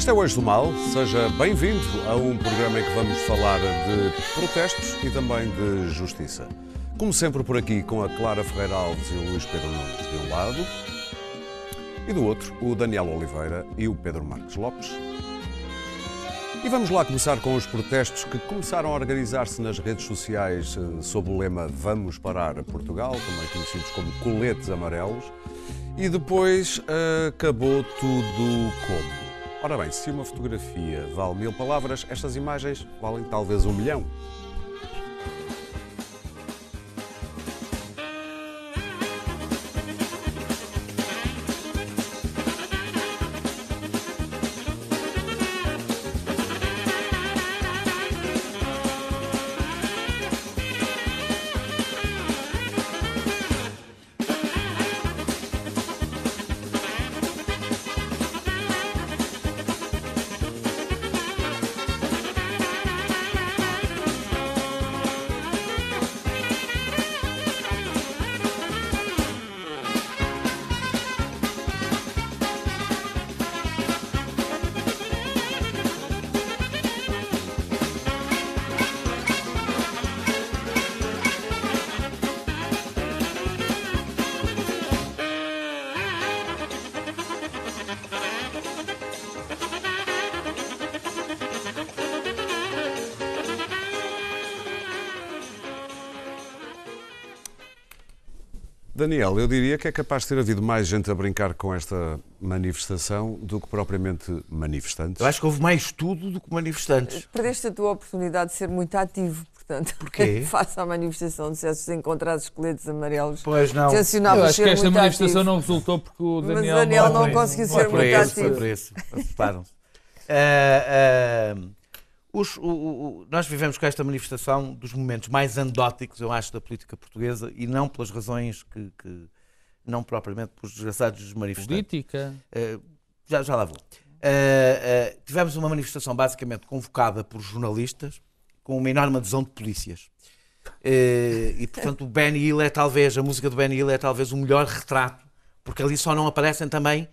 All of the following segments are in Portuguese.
Este é o Eixo do Mal, seja bem-vindo a um programa em que vamos falar de protestos e também de justiça. Como sempre por aqui com a Clara Ferreira Alves e o Luís Pedro Nunes de um lado e do outro o Daniel Oliveira e o Pedro Marques Lopes. E vamos lá começar com os protestos que começaram a organizar-se nas redes sociais eh, sob o lema Vamos Parar Portugal, também conhecidos como coletes amarelos, e depois eh, acabou tudo como? Ora bem, se uma fotografia vale mil palavras, estas imagens valem talvez um milhão. Daniel, eu diria que é capaz de ter havido mais gente a brincar com esta manifestação do que propriamente manifestantes. Eu acho que houve mais tudo do que manifestantes. Perdeste a tua oportunidade de ser muito ativo, portanto. Porquê? Face à manifestação, disseste se encontrares esqueletos amarelos. Pois não. Eu acho ser que esta muito manifestação ativo. não resultou porque o Mas Daniel, o Daniel não bem- conseguiu não ser muito esse, foi ativo. por esse. Assustaram-se. Ah, ah, os- o- o- nós vivemos com esta manifestação dos momentos mais anedóticos, eu acho, da política portuguesa e não pelas razões que. que- não propriamente pelos desgraçados dos manifestantes. Política. Uh, já, já lá vou. Uh, uh, tivemos uma manifestação basicamente convocada por jornalistas com uma enorme adesão de polícias. E portanto o Ben Hill é talvez, a música do Ben Hill é talvez o melhor retrato, porque ali só não aparecem também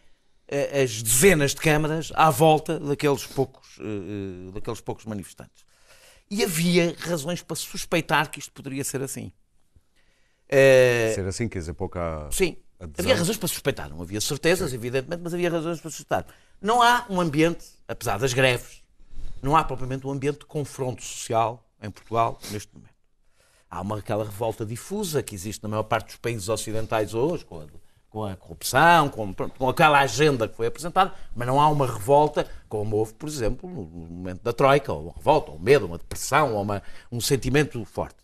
as dezenas de câmaras à volta daqueles poucos, uh, uh, daqueles poucos manifestantes. E havia razões para suspeitar que isto poderia ser assim. Uh, Ser assim, quer dizer, pouca. Sim, adesão. havia razões para suspeitar. Não havia certezas, evidentemente, mas havia razões para suspeitar. Não há um ambiente, apesar das greves, não há propriamente um ambiente de confronto social em Portugal neste momento. Há uma, aquela revolta difusa que existe na maior parte dos países ocidentais hoje, com a, com a corrupção, com, com aquela agenda que foi apresentada, mas não há uma revolta como houve, por exemplo, no momento da Troika, ou uma revolta, ou um medo, uma depressão, ou uma, um sentimento forte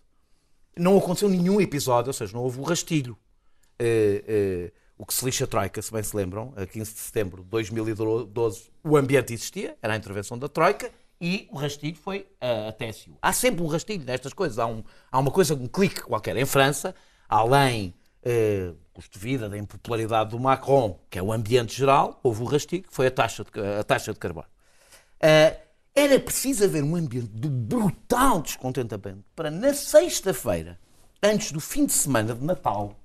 não aconteceu nenhum episódio, ou seja, não houve o rastilho. Eh, eh, o que se lixa a Troika, se bem se lembram, a 15 de setembro de 2012, o ambiente existia, era a intervenção da Troika, e o rastilho foi a, a TSU. Há sempre um rastilho nestas coisas, há, um- há uma coisa, um clique qualquer. Em França, além do custo de vida, da impopularidade do Macron, que é o ambiente geral, houve o rastilho, que foi a taxa de, a taxa de carbono. Ah, era preciso haver um ambiente de brutal descontentamento para na sexta-feira, antes do fim de semana de Natal,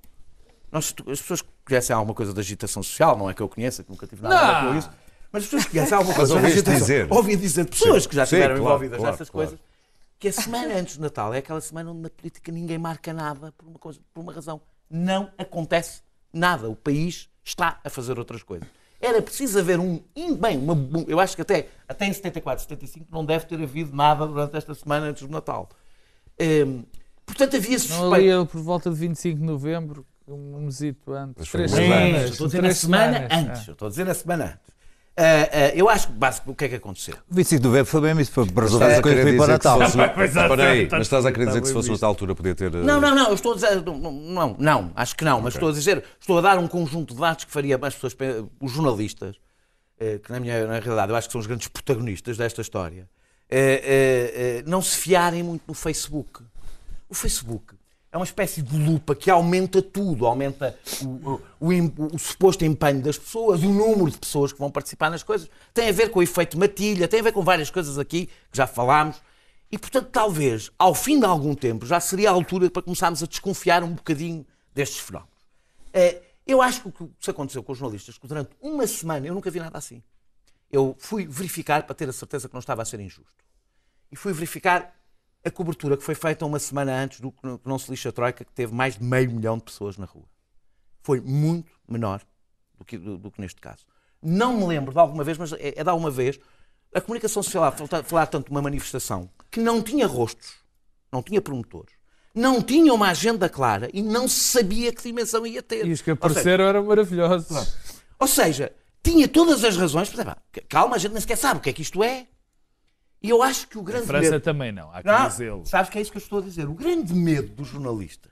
nós, as pessoas que conhecem alguma coisa da agitação social, não é que eu conheça, que nunca tive nada a ver com isso, mas as pessoas que conhecem alguma coisa da agitação, dizer. ouvi dizer de pessoas Sim. que já estiveram claro, envolvidas claro, nestas claro. coisas, que a semana antes do Natal é aquela semana onde na política ninguém marca nada por uma, coisa, por uma razão. Não acontece nada. O país está a fazer outras coisas. Era preciso haver um. Bem, uma- um- eu acho que até, até em 74, 75 não deve ter havido nada durante esta semana antes do Natal. Hum, portanto, havia suspeita. ali por volta de 25 de novembro, um mesito antes. Três semanas. eu estou a dizer na semana antes. Eu estou a dizer na semana antes. Ah, ah, eu acho que, basicamente, o que é que aconteceu? 25 de novembro foi mesmo isso, foi para resolver Estás as a coisas querer para Natal. se fosse... Espera aí, mas estás a querer dizer que se fosse noutra altura podia ter... eh, Não, não, não, eu estou a dizer. Não, não, não, acho que não, mas estou a dizer, estou a dar um conjunto de dados que faria as pessoas, pe- os jornalistas, que na minha na realidade eu acho que são os grandes protagonistas desta história, não se fiarem muito no Facebook. O Facebook é uma espécie de lupa que aumenta tudo, aumenta o, o- o o suposto empenho das pessoas, o número de pessoas que vão participar nas coisas, tem a ver com o efeito matilha, tem a ver com várias coisas aqui que já falámos. E, portanto, talvez, ao fim de algum tempo, já seria a altura para começarmos a desconfiar um bocadinho destes fenómenos. Eh, Eu acho que o que se aconteceu com os jornalistas, que durante uma semana eu nunca vi nada assim. eu fui verificar para ter a certeza que não estava a ser injusto. E fui verificar a cobertura que foi feita uma semana antes do que não se lixa a Troika, que teve mais de meio milhão de pessoas na rua. Foi muito menor do que, do, do que neste caso. Não me lembro de alguma vez, mas é, é de alguma vez, a comunicação social a falar, tanto de uma manifestação que não tinha rostos, não tinha promotores, não tinha uma agenda clara e não se sabia que dimensão ia ter. E os que seja, apareceram eram maravilhosos. ou seja, tinha todas as razões. Para, calma, a gente nem sequer sabe o que é que isto é. E eu acho que o A grande França medo... também não, há que Não, dizê-lo. sabes que é isso que eu estou a dizer? O grande medo dos jornalistas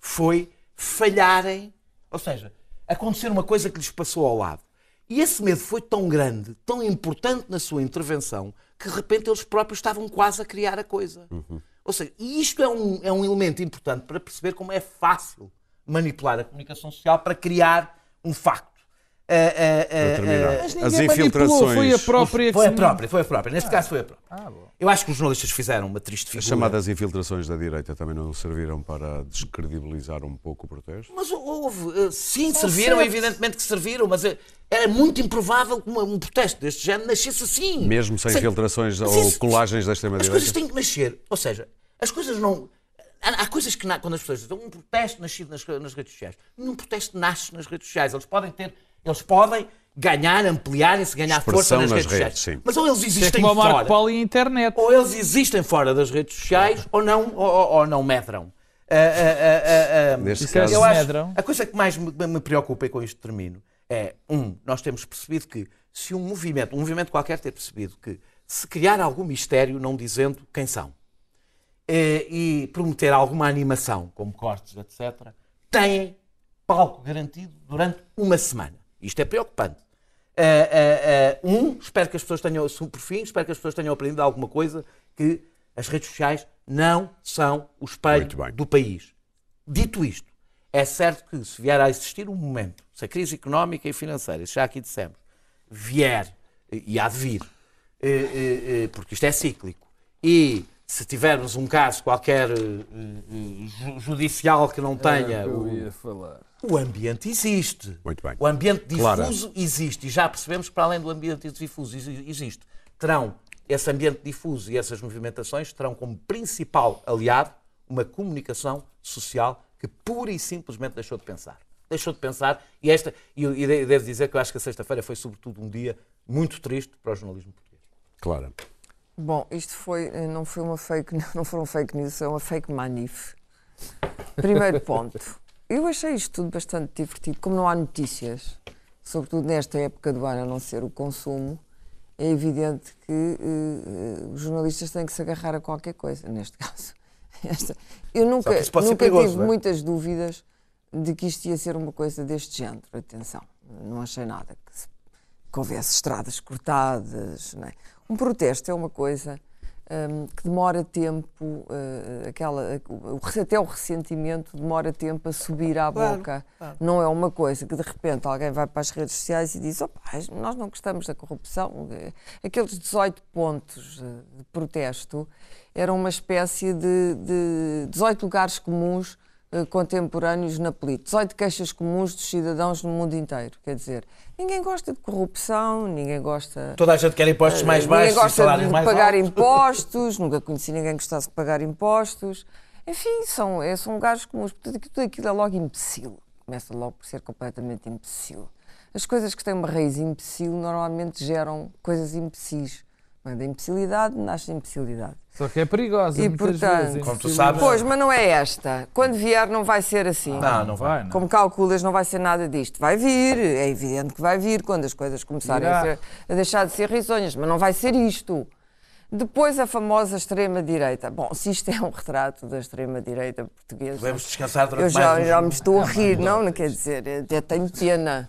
foi falharem, ou seja, acontecer uma coisa que lhes passou ao lado. E esse medo foi tão grande, tão importante na sua intervenção, que de repente eles próprios estavam quase a criar a coisa. Ou seja, e isto é um, é um elemento importante para perceber como é fácil manipular a comunicação social para criar um facto. Ah, ah, ah, Para terminar. ah, Mas As infiltrações. foi a própria que foi a própria, foi a própria. Neste caso foi a própria. Ah. Eu acho que os jornalistas fizeram uma triste figura. As chamadas infiltrações da direita também não serviram para descredibilizar um pouco o protesto? Mas houve, eh, sim, serviram, evidentemente que serviram, mas eh, era muito improvável que um protesto deste género nascesse assim. Mesmo sem infiltrações ou isso- colagens da As extrema-direita? coisas têm que nascer. Ou seja, as coisas não. Há, coisas que, quando as pessoas dizem um protesto nascido nas, nas redes sociais, nenhum protesto nasce nas redes sociais. Eles podem ter. Eles podem ganhar, ampliarem-se, ganhar força Expressão nas, nas redes, redes, sociais. sim. Mas ou eles é existem como o Marco fora. Paulo e a internet. Ou eles existem fora das redes sociais ou não, ou, ou- não medram. Ah, ah, ah, Neste é caso, eu acho, medram. a coisa que mais me, me preocupa e com isto termino é, um, nós temos percebido que se um movimento, um movimento qualquer ter percebido que se criar algum mistério não dizendo quem são eh, e prometer alguma animação, como cortes, etc., têm palco garantido durante uma semana. Isto é preocupante. Eh, eh, eh, um, espero que as pessoas tenham, por fim, espero que as pessoas tenham aprendido alguma coisa que as redes sociais não são o espelho do país. Dito isto, é certo que se vier a existir um momento, se a crise económica e financeira, isso já aqui dissemos, vier, e há de vir, porque isto é cíclico, e se tivermos um caso qualquer eh, eh, ju- judicial que não tenha, Era o ambiente existe. Muito bem. O ambiente Clara. difuso existe. E já percebemos que, para além do ambiente difuso exi- existe, terão esse ambiente difuso e essas movimentações terão como principal aliado uma comunicação social que pura e simplesmente deixou de pensar. Deixou de pensar e esta e e de- devo dizer que eu acho que a sexta-feira foi sobretudo um dia muito triste para o jornalismo português. Clara. Bom, isto foi, eh, não foi uma fake, não foram fake news, é uma fake manif. Primeiro ponto. Eu achei isto tudo bastante divertido. Como não há notícias, sobretudo nesta época do ano, a não ser o consumo, é evidente que eh, os jornalistas têm que se agarrar a qualquer coisa, neste caso. Esta- eu nunca, nunca perigoso, tive é? muitas dúvidas de que isto ia ser uma coisa deste género. Atenção, não achei nada que, se- que houvesse estradas cortadas. não é? Um protesto é uma coisa hum, que demora tempo, eh, aquela, o- até o ressentimento demora tempo a subir à Claro, boca. claro. Não é uma coisa que de repente alguém vai para as redes sociais e diz: Opa, nós não gostamos da corrupção. Eh, Aqueles 18 pontos eh, de protesto eram uma espécie de, de 18 lugares comuns contemporâneos na política, 18 queixas comuns dos cidadãos no mundo inteiro. Quer dizer, ninguém gosta de corrupção, ninguém gosta. Toda a gente quer impostos mais Ninguém baixos e gosta de mais pagar altos. impostos, nunca conheci ninguém que gostasse de pagar impostos. Enfim, são, é, são lugares comuns. Portanto, aquilo- tudo aquilo é logo imbecil. Começa logo por ser completamente imbecil. As coisas que têm uma raiz imbecil normalmente geram coisas imbecis. Não é? Da imbecilidade nasce a imbecilidade. Só que é perigosa E, muitas portanto, vezes. como tu sabes- Pois, mas não é esta. Quando vier, não vai ser assim. Não, não vai. não. Como calculas, não vai ser nada disto. Vai vir, é evidente que vai vir quando as coisas começarem a, ser- a deixar de ser risonhas, mas não vai ser isto. Depois a famosa extrema-direita. Bom, se isto é um retrato da extrema-direita portuguesa, Devemos descansar durante eu já, mais já me estou a rir, não, não quer dizer, até tenho pena.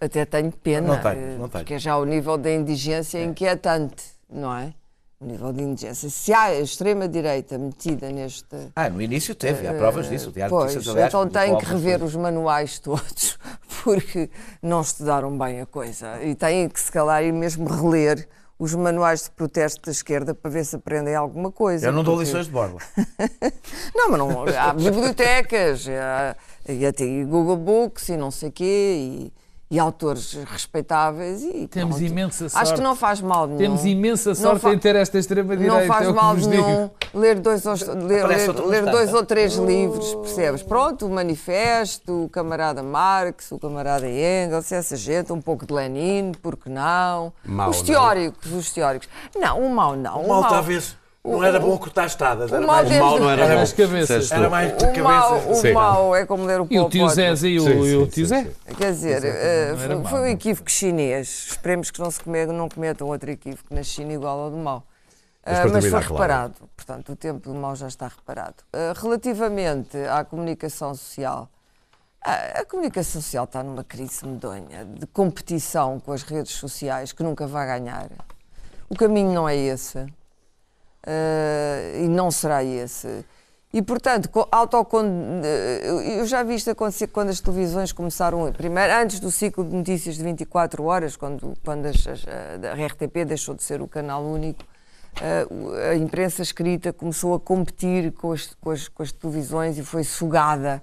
Até tenho pena. Não tenho, eh, não tenho. Porque é já o nível da indigência inquietante, não é? O nível de indigência. Se há a extrema-direita metida neste. Ah, no início teve, há provas disso. O Diário de Pois, aliás, então têm que rever os manuais todos, porque não estudaram bem a coisa. E têm que, se calhar, ir mesmo reler os manuais de protesto da esquerda para ver se aprendem alguma coisa. Eu não dou porque- lições de borla. Não, mas não, há bibliotecas, há, e até Google Books e não sei quê, e, e autores respeitáveis e Temos pronto. imensa sorte. Acho que não faz mal nenhum. Temos imensa sorte fa- em ter esta extrema-direita. Não faz é o mal nenhum ler dois, ou, ler, ler- ler dois ou três livros, percebes? Pronto, o Manifesto, o camarada Marx, o camarada Engels, essa gente, um pouco de Lenin, porque não? Mao, os não? teóricos, os teóricos. Não, o mal não. O mal talvez não era bom cortar estadas. Era mais mal não era as cabeças. Era mais de mal, cabeça. o Sim. mal é como ler o E o tio. Zé e o, Sim, e o sim, tio Zé. Quer dizer, eh, foi, mau, foi um equívoco chinês. Esperemos que não se come- não cometam outro equívoco na China igual ao do mal. Mas Ah, mas foi claro. reparado. Portanto, o tempo do mal já está reparado. Ah, relativamente à comunicação social, a, a comunicação social está numa crise medonha de competição com as redes sociais que nunca vai ganhar. O caminho não é esse. Ah, e não será esse. E, portanto, co- autocon... eh, eu já vi isto acontecer quando as televisões começaram, primeiro, antes do ciclo de notícias de 24 horas, quando, quando as- as- a RTP deixou de ser o canal único, eh, o- a imprensa escrita começou a competir com as, com as- com as televisões e foi sugada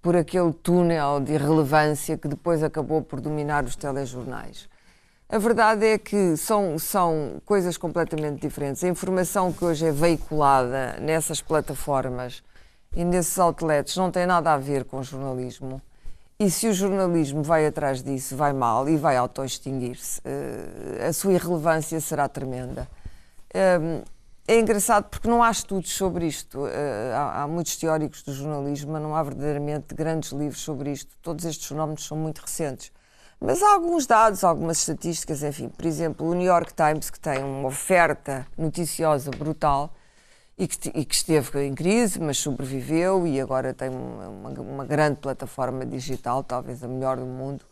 por aquele túnel de irrelevância que depois acabou por dominar os telejornais. A verdade é que são, são coisas completamente diferentes. A informação que hoje é veiculada nessas plataformas e nesses outlets não tem nada a ver com jornalismo. E se o jornalismo vai atrás disso, vai mal e vai auto-extinguir-se. Eh, a sua irrelevância será tremenda. Hum, é engraçado porque não há estudos sobre isto. Eh, há, há muitos teóricos do jornalismo, mas não há verdadeiramente grandes livros sobre isto. Todos estes fenómenos são muito recentes. Mas há alguns dados, algumas estatísticas, enfim. Por exemplo, o New York Times, que tem uma oferta noticiosa brutal e que, e que esteve em crise, mas sobreviveu e agora tem uma- uma grande plataforma digital, talvez a melhor do mundo,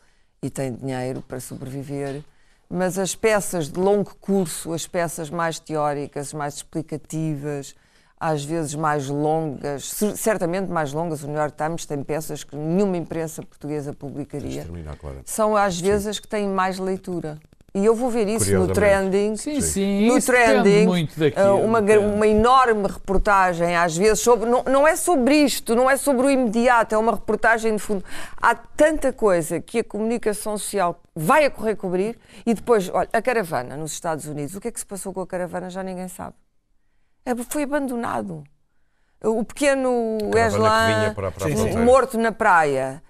e tem dinheiro para sobreviver. Mas as peças de longo curso, as peças mais teóricas, mais explicativas, às vezes mais longas, cer- certamente mais longas, o New York Times tem peças que nenhuma imprensa portuguesa publicaria Terminar, Clara. são às vezes as que têm mais leitura. E eu vou ver isso no trending. Sim, sim, No isso depende trending, muito daquilo. uh, uma, uma enorme reportagem, às vezes, sobre. Não, não é sobre isto, não é sobre o imediato, é uma reportagem de fundo. Há tanta coisa que a comunicação social vai a correr cobrir e depois, olha, a caravana nos Estados Unidos, o que é que se passou com a caravana já ninguém sabe. É, foi abandonado. O pequeno Eslan morto na praia.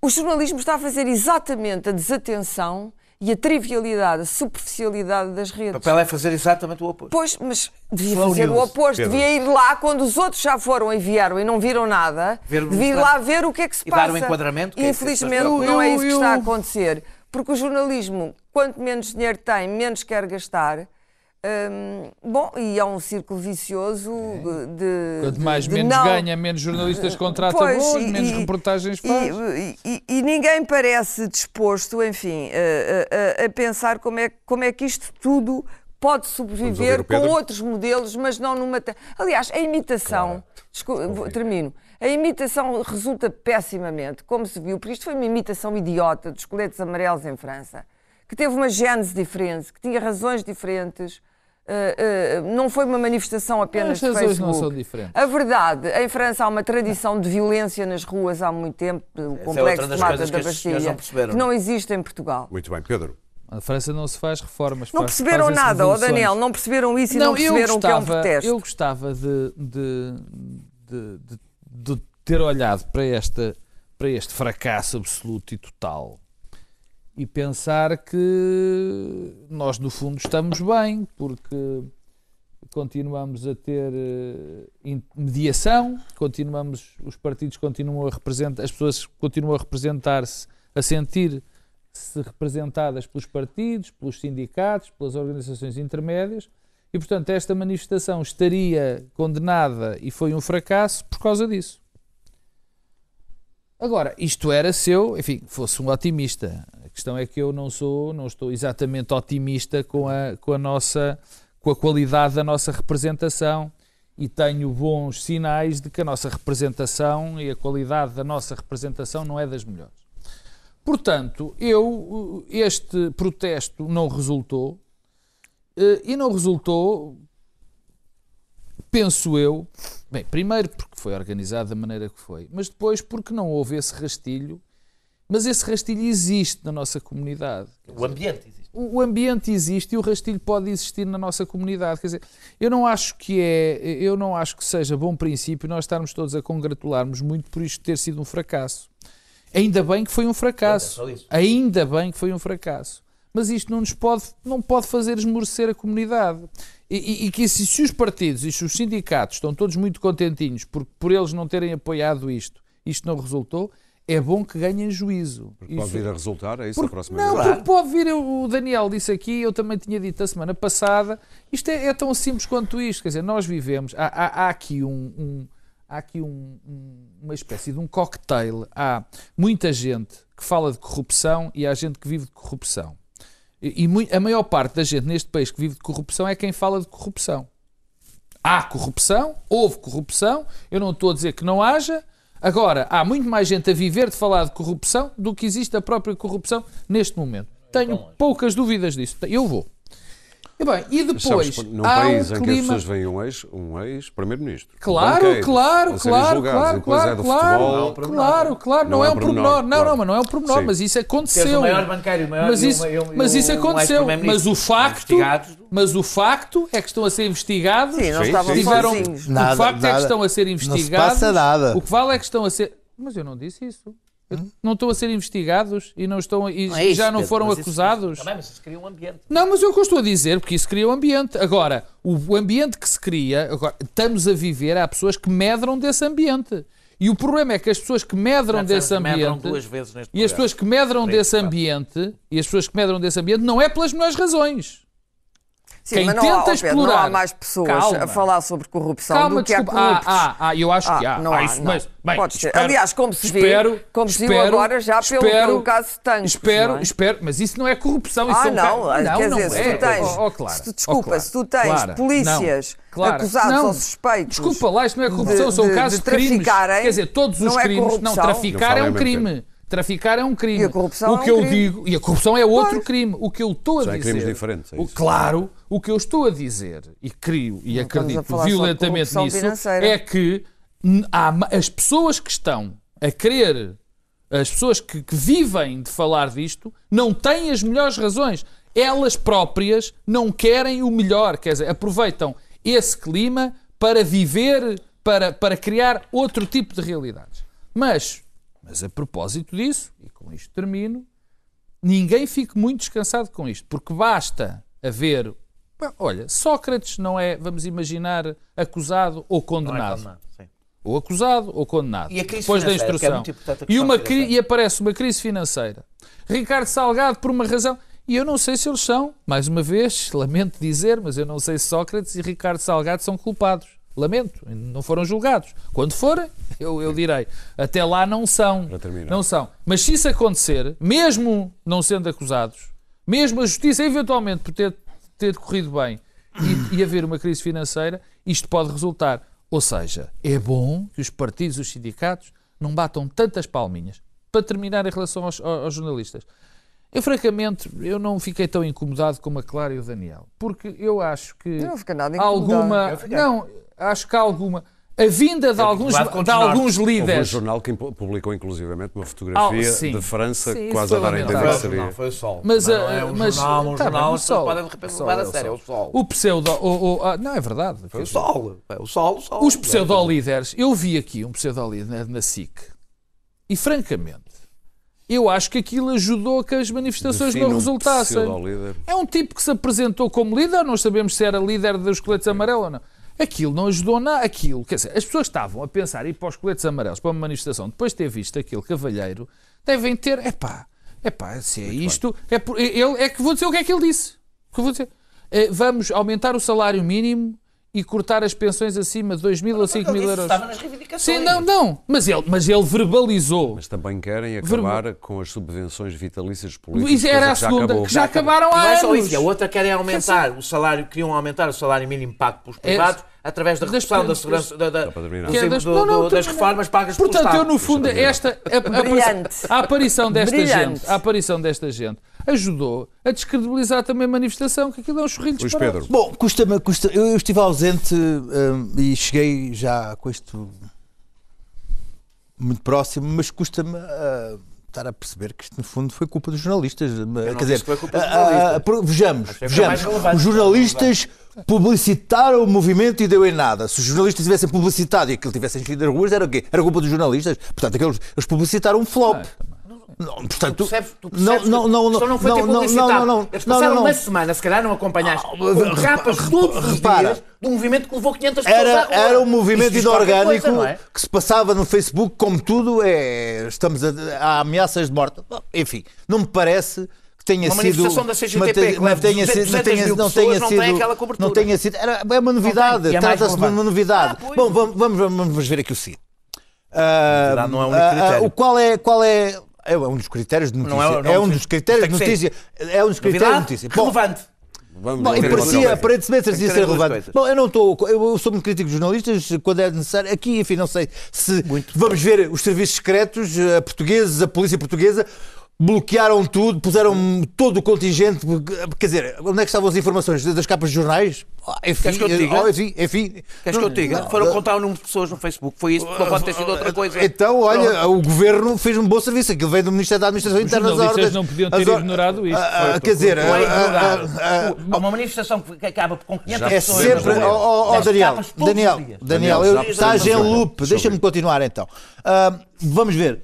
O jornalismo está a fazer exatamente a desatenção e a trivialidade, a superficialidade das O redes. papel é fazer exatamente o oposto. Pois, mas devia Slow fazer o news, oposto. Pedro. Devia ir lá quando os outros já foram e vieram e não viram nada. Ver o devia ir lá ver o que é que se E passa. dar um enquadramento, que E é- infelizmente Eu- não é isso que está a acontecer. Porque o jornalismo, quanto menos dinheiro tem, menos quer gastar. Hum, bom, e é um círculo vicioso de. Quanto mais de menos não- ganha, menos jornalistas contrata Pois, bons, e- menos e- reportagens e, faz. e- e- e ninguém parece disposto, enfim, a, a- a pensar como é, como é que isto tudo pode sobreviver com outros modelos, mas não numa. Aliás, a imitação. desculpa, vou- termino. A imitação resulta pessimamente, como se viu, porque isto foi uma imitação idiota dos coletes amarelos em França, que teve uma gênese diferente, que tinha razões diferentes. Eh, eh, não foi uma manifestação apenas As de razões não Facebook. são diferentes. A verdade, em França há uma tradição de violência nas ruas há muito tempo, o é complexo das de Mata da Bastilha, não que não existe em Portugal. Muito bem, Pedro. A França não se faz reformas. Não faz- perceberam nada, ó revoluções. Daniel, não perceberam isso e não, perceberam o que é um gostava- protesto. Eu gostava de, de, de- de- de ter olhado para, esta, para este fracasso absoluto e total e pensar que nós, no fundo, estamos bem, porque continuamos a ter eh, mediação, continuamos, os partidos continuam a representar, as pessoas continuam a representar-se, a sentir-se representadas pelos partidos, pelos sindicatos, pelas organizações intermédias, e portanto esta manifestação estaria condenada e foi um fracasso por causa disso. Agora, isto era se eu, enfim, fosse um otimista. Questão é que eu não sou, não estou exatamente otimista com a, com a nossa, com a qualidade da nossa representação e tenho bons sinais de que a nossa representação e a qualidade da nossa representação não é das melhores. Portanto, eu, este protesto não resultou eh, e não resultou, penso eu, bem, primeiro porque foi organizado da maneira que foi, mas depois porque não houve esse rastilho Mas esse rastilho existe na nossa comunidade. O ambiente existe. O ambiente existe e o rastilho pode existir na nossa comunidade. Quer dizer, eu não acho que é, eu não acho que seja bom princípio nós estarmos todos a congratularmos muito por isto ter sido um fracasso. Ainda bem que foi um fracasso. É. Ainda bem que foi um fracasso. Mas isto não nos pode, não pode fazer esmorecer a comunidade. E, e- e que se, se os partidos e se os sindicatos estão todos muito contentinhos por, por eles não terem apoiado isto, isto não resultou, é bom que ganhem juízo. Porque pode Isso- vir a resultar, é isso a porque- próxima não, vez? porque pode vir, o Daniel disse aqui, eu também tinha dito a semana passada, isto é, é tão simples quanto isto, quer dizer, nós vivemos, há, há- há aqui, um, um- há aqui um- um- uma espécie de um cocktail, há muita gente que fala de corrupção e há gente que vive de corrupção. E, e a maior parte da gente neste país que vive de corrupção é quem fala de corrupção. Há corrupção, houve corrupção, eu não estou a dizer que não haja. Agora, há muito mais gente a viver de falar de corrupção do que existe a própria corrupção neste momento. Tenho poucas dúvidas disso. Eu vou. E bem, e Mas sabes, depois num há país um em que as clima... pessoas veem um ex- um ex-primeiro-ministro. Claro, banqueiros, claro, claro, claro, depois claro, é claro, futebol. claro, claro, não, é um pormenor, não, claro. não, mas não é um pormenor, mas isso aconteceu. o maior banqueiro o maior Mas e o- isso, e o- e mas isso aconteceu. Mas o facto, investigados. mas o facto é que estão a ser investigados. Sim, não estavam tiveram, o facto é que nada. estão a ser Não se investigados. passa nada. O que vale é que estão a ser. Mas eu não disse isso. Eu Não estão a ser investigados e não estão e Não é isso, já não Pedro, foram mas isso- acusados. Também, mas isso cria um ambiente. Não, mas é o que eu estou a dizer, porque isso cria um ambiente. Agora, o, ambiente que se cria, agora, estamos a viver, há pessoas que medram desse ambiente. E o problema é que as pessoas que medram desse que medram ambiente. duas vezes neste E as pessoas que medram Três, desse ambiente, e as pessoas que medram desse ambiente, não é pelas melhores razões. Sim, Quem mas não há, tenta Pedro, não há explorar- mais pessoas Calma. a falar sobre corrupção Calma, do que há desculpa. Ah, corruptos. ah, ah, eu acho que Ah, há. não Ah, há, isso- não. mas, bem, Pode ser. espero- Aliás, como se vê, espero- como se viu espero- agora já pelo, espero- pelo caso Tanques. Espero, não é? espero, mas isso não é corrupção. Isso Ah, são não, ca- quer não dizer, é. se tu tens, Oh, oh, claro, se tu, oh, desculpa, claro, se tu tens Clara, polícias não, claro, acusados não. ou suspeitos Desculpa lá, isto não é corrupção, de- são de- casos de de, crimes. Quer dizer, todos os não é crimes. Não, corrupção. traficar Não é um crime. Traficar é um crime. E a corrupção o é um que eu crime. digo, e a corrupção é outro Pois. crime. O que eu estou a São dizer. crimes diferentes, é o, claro, o que eu estou a dizer, e crio e Não acredito violentamente nisso, financeira. é que há as pessoas que estão a querer, as pessoas que, que vivem de falar disto, não têm as melhores razões. Elas próprias não querem o melhor, quer dizer, aproveitam esse clima para viver, para, para criar outro tipo de realidades. Mas, mas a propósito disso, e com isto termino, ninguém fique muito descansado com isto, porque basta haver. Olha, Sócrates não é, vamos imaginar, acusado ou Não é condenado. sim. ou acusado ou condenado. E a crise depois da é instrução. a e, uma cri- financeira. e aparece uma crise financeira. Ricardo Salgado, por uma razão. E eu não sei se eles são, mais uma vez, lamento dizer, mas eu não sei se Sócrates e Ricardo Salgado são culpados. Lamento, não foram julgados. Quando forem, eu, eu direi. Até lá não são. Não são. Mas se isso acontecer, mesmo não sendo acusados, mesmo a justiça eventualmente por ter, ter corrido bem e, e haver uma crise financeira, isto pode resultar. Ou seja, é bom que os partidos, os sindicatos, não batam tantas palminhas. Para terminar em relação aos, aos jornalistas. Eu, francamente, eu não fiquei tão incomodado como a Clara e o Daniel. Porque eu acho que Eu não fiquei nada incomodado. alguma... Eu fiquei. Não, acho que há alguma... A vinda de alguns, incomodado com de alguns nortes. Houve um líderes... jornal que publicou inclusivamente uma fotografia Ah, de França Sim, quase a dar a entender que seria. Não, foi o sol. Mas, não ah, é um mas- jornal, um tá bem, jornal, o as pessoas sol. podem de repente O sol, levar é a o sério, é o sol. O pseudo. o- o- ah, não, é verdade. Foi o sol. É o sol, o sol. Os pseudo-líderes. Eu vi aqui um pseudo-líder na, SIC e, francamente, eu acho que aquilo ajudou a que as manifestações Define não um resultassem. pseudo-líder. É um tipo que se apresentou como líder, não sabemos se era líder dos coletes amarelos ou não. Aquilo não ajudou nada. Aquilo, quer dizer, as pessoas estavam a pensar em ir para os coletes amarelos, para uma manifestação, depois de ter visto aquele cavalheiro, devem ter, epá, epá, se é isto, é, por- ele, é que vou dizer o que é que ele disse. Que vou dizer. Eh, Vamos aumentar o salário mínimo e cortar as pensões acima de 2 mil ou 5 mil euros. Estava nas reivindicações. Sim, não, não. Mas ele, mas ele verbalizou. Mas também querem acabar com as subvenções vitalícias políticas. Isso era a coisa que já segunda, acabou. que já acabaram há não é só anos. isso, e a outra querem aumentar o salário, queriam aumentar o salário mínimo pago pelos É- privados através da das redução da segurança da, da, é das- do- não, não, do- das reformas pagas pelo Portanto, Estado. eu no fundo, esta, a, a- a aparição desta Brilhante. gente, a aparição desta gente ajudou a descredibilizar também a manifestação, que aquilo é um Luís disparado. Pedro, Bom, custa-me, custa, eu, eu estive ausente hum, e cheguei já com isto muito próximo, mas custa-me ah, estar a perceber que isto, no fundo, foi culpa dos jornalistas. Quer disse dizer, que foi culpa dos ah, ah, jornalistas. vejamos, que é vejamos. relevante. Os jornalistas publicitaram o movimento e deu em nada. Se os jornalistas tivessem publicitado e aquilo tivessem enchido as ruas, era o quê? Era culpa dos jornalistas. Portanto, aqueles, eles publicitaram um flop. Não, portanto, Tu percebes, tu não, percebes não, que não, questão não foi ter não, não, não, não, Eles não, passaram não, uma não. semana, se calhar não acompanhaste, Ah, com capas todos os repara. dias de um movimento que levou 500 pessoas à Era, rua. era um movimento inorgânico coisa, não é? que se passava no Facebook, como tudo, é, estamos a, há ameaças de morte. Enfim, não me parece que tenha Uma sido. manifestação da CGTP que leva tenha 200 sido- não tenha- mil não pessoas, tenha não sido- tem aquela cobertura. Não tenha sido. Era, é uma novidade. é Trata-se de uma novidade. Ah. Bom, vamos, vamos, vamos ver aqui o seguinte. Não é ah, ah, critério. o qual é. Qual é é um dos critérios de notícia. Não é- não é um dos critérios de notícia. É um dos critérios de notícia. Bom, relevante. Vamos Bom, e parecia, aparentemente parecia ser relevante. Bom, eu não estou, eu sou muito crítico dos jornalistas quando é necessário. Aqui, enfim, não sei se vamos ver os serviços secretos eh, portugueses, a polícia portuguesa. Bloquearam tudo, puseram todo o contingente. Quer dizer, onde é que estavam as informações? Das capas de jornais? Ah, Enfim, Queres que eu te diga? oh, enfim, enfim. Queres que eu te diga? Não, Foram não. contar o número de pessoas no Facebook. Foi isso, não pode ter sido outra coisa. Então, olha, o governo fez um bom serviço. Aquilo veio do Ministério da Administração Os Interna ordens. não podiam ter or- ignorado isto. Ah, ah, Foi- quer dizer, é ah, ah, ah, Uma manifestação que acaba com 500 É pessoas. sempre. Ó rua. ó, ó, Dez Daniel, Daniel. Daniel, Daniel, eu- estás em loop. Deixa-me continuar então. Ah, vamos ver.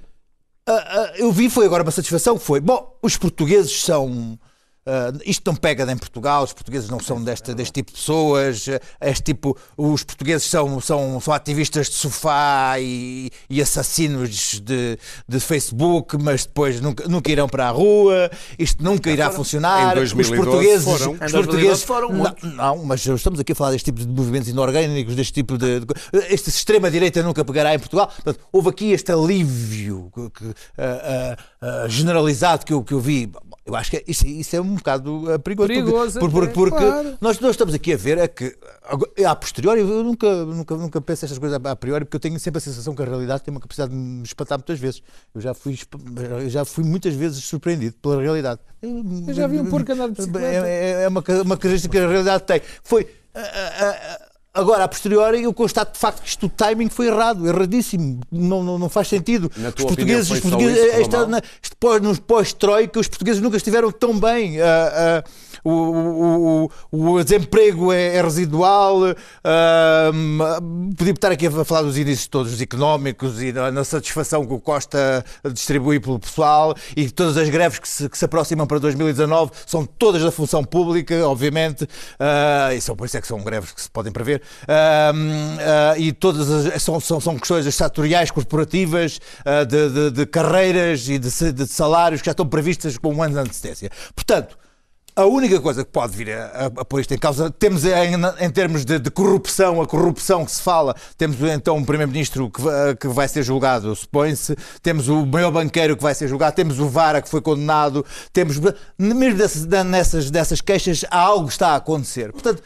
Ah, ah, eu vi, foi agora uma satisfação foi. Bom, os portugueses são. Ah, isto não pega em Portugal, os portugueses não são deste, deste tipo de pessoas, ah, este tipo, os portugueses são, são, são ativistas de sofá e, e assassinos de, de Facebook, mas depois nunca, nunca irão para a rua, isto nunca irá funcionar. Em os 2012 portugueses, foram. os Em 2012 portugueses foram não, não, mas estamos aqui a falar deste tipo de movimentos inorgânicos, deste tipo de. de este extrema-direita nunca pegará em Portugal. Portanto, houve aqui este alívio que- que, ah, ah, generalizado que eu, que eu vi. Eu acho que é- isso, isso é um bocado ah, perigoso. Perigoso porque, porque, até, porque claro. nós, nós estamos aqui a ver é que, agora, a posteriori, eu nunca, nunca, nunca penso estas coisas a priori, porque eu tenho sempre a sensação que a realidade tem uma capacidade de me espantar muitas vezes. Eu já fui, eu já fui muitas vezes surpreendido pela realidade. Eu já vi um porco andar de bicicleta. É, é uma, ca- uma característica que a realidade tem. Foi. ah, ah, ah, Agora, a posteriori, eu constato de facto que isto, o timing foi errado, erradíssimo. Não, não, não faz sentido. Na os portugueses, os portugueses esta- na- pós, nos pós-Troika, os portugueses nunca estiveram tão bem. Ah, ah, o, o, o, o desemprego é, é residual. ah, podia estar aqui a falar dos índices todos económicos e na, satisfação que o Costa distribui pelo pessoal e todas as greves que se, que se aproximam para 2019 são todas da função pública, obviamente. ah, e são, por isso é que são greves que se podem prever. Ah, ah, e todas as, são, são, são questões setoriais, corporativas, ah, de, de- de carreiras e de, de salários que já estão previstas com um ano de antecedência. Portanto, a única coisa que pode vir a, a, a pôr isto em causa, temos em, em termos de, de corrupção, a corrupção que se fala, temos então um Primeiro-Ministro que, que vai ser julgado, supõe-se, temos o maior banqueiro que vai ser julgado, temos o Vara que foi condenado, temos, mesmo nessas, dessas queixas, há algo que está a acontecer. Portanto,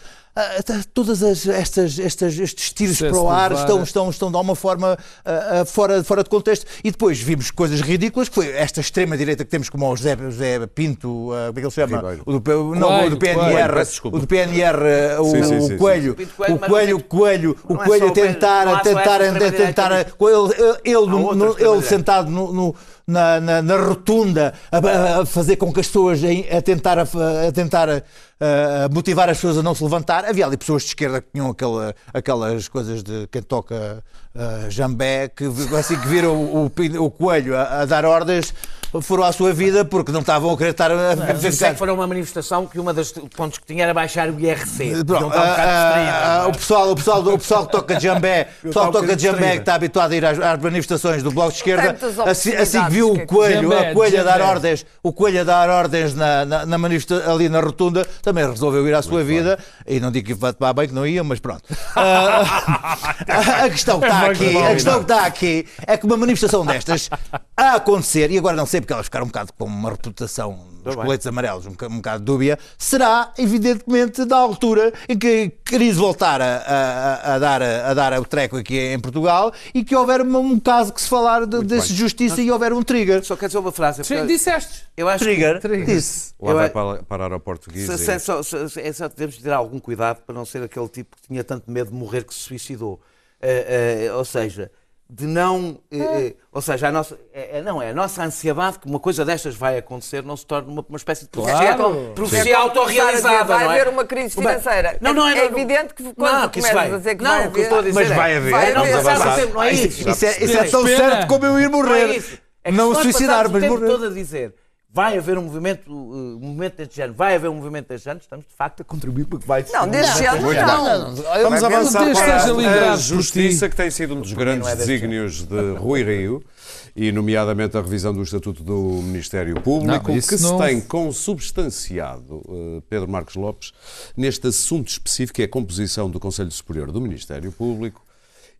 tá- todas as- estas, estas, estes tiros para o ar estão, estão, estão de alguma forma ah, ah, fora, fora de contexto. E depois vimos coisas ridículas, que foi esta extrema-direita que temos como o José, José Pinto, como é que ele se chama? Ribeiro. O do, não, Coelho, o do PNR, Coelho, o do PNR, o, Sim, sim, o sim, sim. Coelho, o Coelho, o o Coelho, o é Coelho a o Coelho, tentar, a tentar, a tentar, nisso. ele, ele, ele sentado no- no- na, na, na rotunda a, a fazer com que as pessoas a tentar, a, a tentar a, motivar as pessoas a não se levantar. Havia ali pessoas de esquerda que tinham aquela, aquelas coisas de quem toca ah, jambé, que assim que viram o, o o coelho a dar ordens, foram à sua vida porque não estavam a querer estar a isso é que foram uma manifestação que uma das pontos que tinha era baixar o IRC. Pronto, um ah, distraído, ah, não é? o, pessoal, o, pessoal, o pessoal que toca jambé, o pessoal que um toca jambé que está habituado a ir às, às manifestações do Bloco de Esquerda, assim, assim que viu o é coelho, Jambé, a coelho a dar ordens, o coelho a dar ordens na, na, na manifesta- ali na rotunda, também resolveu ir à sua vida, e não digo que vai tomar bem que não ia, mas pronto. Ah, a questão que está aqui, a questão que está aqui é que uma manifestação destas a acontecer, e agora não sei porque elas ficaram um bocado com uma reputação dos bem. coletes amarelos um, boca- um bocado dúbia, será evidentemente da altura em que queres voltar a, a- a dar, a dar o treco aqui em Portugal e que houver um, um caso que se falar de, desse bem. justiça e houver um trigger. Só quer dizer uma frase. Sim, porque disseste. Eu acho Trigger, Trigger. disse. Lá Eu vai a- para- parar ao português. Se- e- se- só, se- é só devemos ter algum cuidado para não ser aquele tipo que tinha tanto medo de morrer que se suicidou. Eh, eh, ou seja, de não. eh, eh, ou seja, a nossa, é, é- não, é a nossa ansiedade que uma coisa destas vai acontecer não se torne uma, uma espécie de profecia, Claro. profecia É autorrealizada. Vai não é? haver uma crise financeira. Não, não é, é não- evidente que quando não, que começas vai. a dizer que não, vai o que eu estou a haver- dizer Mas é- vai haver. Vai Não, haver. avançar. tempo não é Isso- isso. isso é- isso é tão certo como eu ir Não é morrer. É Não suicidar, mas morrer. todo a dizer vai haver um movimento, uh, movimento deste género, vai haver um movimento deste género, estamos de facto a contribuir para que vai Não, deste género não. Vamos avançar para a justiça, ti. que tem sido um dos não grandes é desígnios de Rui Rio, e nomeadamente a revisão do Estatuto do Ministério Público, Não, que se não- tem consubstanciado, eh, Pedro Marcos Lopes, neste assunto específico, que é a composição do Conselho Superior do Ministério Público,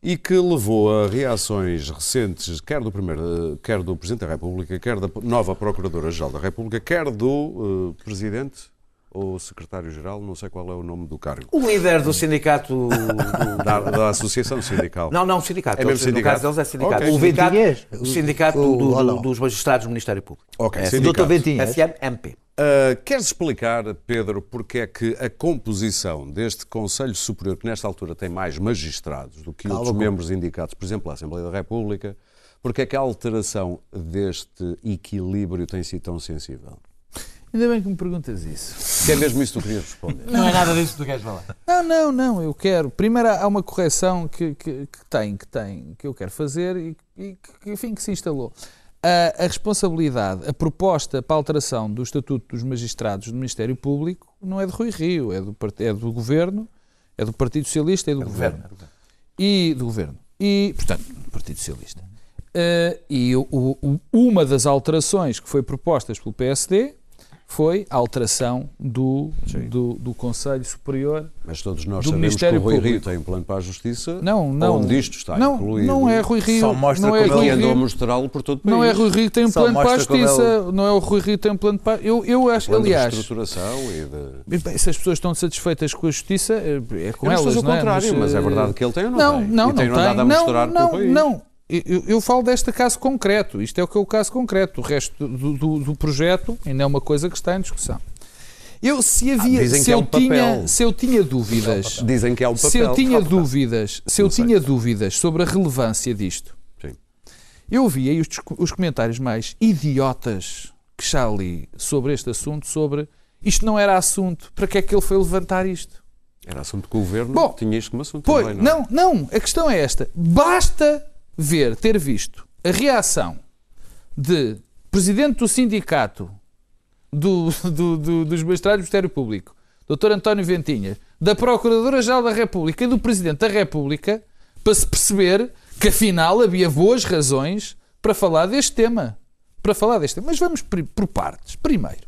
e que levou a reações recentes, quer do, primeiro, eh, quer do Presidente da República, quer da nova Procuradora-Geral da República, quer do eh, Presidente ou Secretário-Geral, não sei qual é o nome do cargo, O líder do sindicato. do- da, da Associação Sindical. Não, não, sindicato. É mesmo sindicato? No caso deles é sindicato. Ok. O Ventinhas? o sindicato O- do- do- dos magistrados do Ministério Público. Ok, é, sindicato. Doutor Ventinhas. SMMP. Uh, queres explicar, Pedro, porque é que a composição deste Conselho Superior, que nesta altura tem mais magistrados do que outros membros indicados, por exemplo, à Assembleia da República, porque é que a alteração deste equilíbrio tem sido tão sensível? Ainda bem que me perguntas isso. Que é mesmo isso que tu querias responder? Não é nada disso que tu queres falar. Não, não, não, eu quero. Primeiro há uma correção que, que, que tem, que tem, que eu quero fazer e, e que, enfim, que se instalou. A, a responsabilidade, a proposta para a alteração do Estatuto dos Magistrados do Ministério Público não é de Rui Rio, é do, part- é do Governo, é do Partido Socialista e do Governo. E do Governo. E, portanto, do Partido Socialista. Eh, e o- o- uma das alterações que foi propostas pelo PSD foi a alteração do, do, do Conselho Superior Mas todos nós Do sabemos Ministério que o Rui Rio Público. tem um plano para a Justiça, Não, não. onde isto está não, incluído. não é Rui Rio. Só mostra não é como Rui E andou a Rio. mostrá-lo por todo o país. Não é Rui Rio que tem um Só plano para a justiça. Não é o Rui Rio que tem um plano para. Eu, eu acho, Plano aliás. de reestruturação e de... bem, Se as pessoas estão satisfeitas com a justiça, é é com Eu não elas. dizer o não é? contrário, mas é eh, verdade que ele tem ou não, Não, tem? não, e não tem tem. não, mostrar não, país. não. Eu, eu falo deste caso concreto. Isto é o que é o caso concreto. O resto do, do, do projeto ainda é uma coisa que está em discussão. Eu, se havia, dizem se, é eu um tinha, papel. se eu tinha dúvidas, Dizem que é um papel. se eu tinha dúvidas, se eu tinha dúvidas sobre a relevância disto, Sim. eu vi aí os, os comentários mais idiotas que já li sobre este assunto, sobre isto não era assunto, para que é que ele foi levantar isto? Era assunto que o governo Bom, tinha isto como assunto Pois, também, não é? não, não, a questão é esta. Basta ver, ter visto a reação de presidente do sindicato do, do- do- dos magistrados do Ministério Público, Dr. António Ventinha, da Procuradora-Geral da República e do Presidente da República, para se perceber que afinal havia boas razões para falar deste tema. Para falar deste tema. Mas vamos por partes. Primeiro,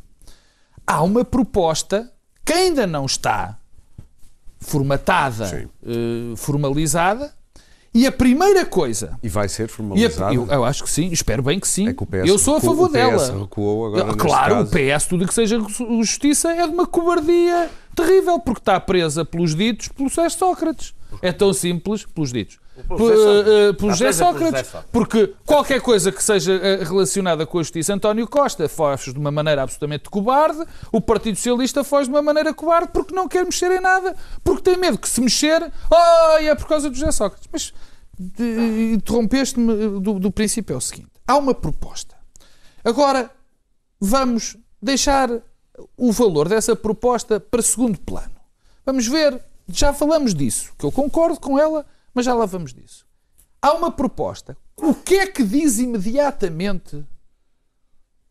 há uma proposta que ainda não está formatada, eh, formalizada, e a primeira coisa. E vai ser E a- formalizado. eu, eu acho que sim, espero bem que sim. É que o PS eu sou a recuou- favor o PS dela. recuou agora Eu- neste claro, caso. o PS, tudo que seja justiça é de uma cobardia terrível, porque está presa pelos ditos pelo José Sócrates. É tão simples, pelos ditos. Pelo P- José Sócrates. eh, José José Sócrates. Porque qualquer coisa que seja eh, relacionada com a justiça, António Costa foge de uma maneira absolutamente cobarde, o Partido Socialista foge de uma maneira cobarde porque não quer mexer em nada, porque tem medo que se mexer, oh, é por causa do José Sócrates. Mas interrompeste-me do, do princípio é o seguinte: há uma proposta. Agora vamos deixar o valor dessa proposta para segundo plano. Vamos ver, já falamos disso, que eu concordo com ela, mas já lá vamos disso. Há uma proposta. O que é que diz imediatamente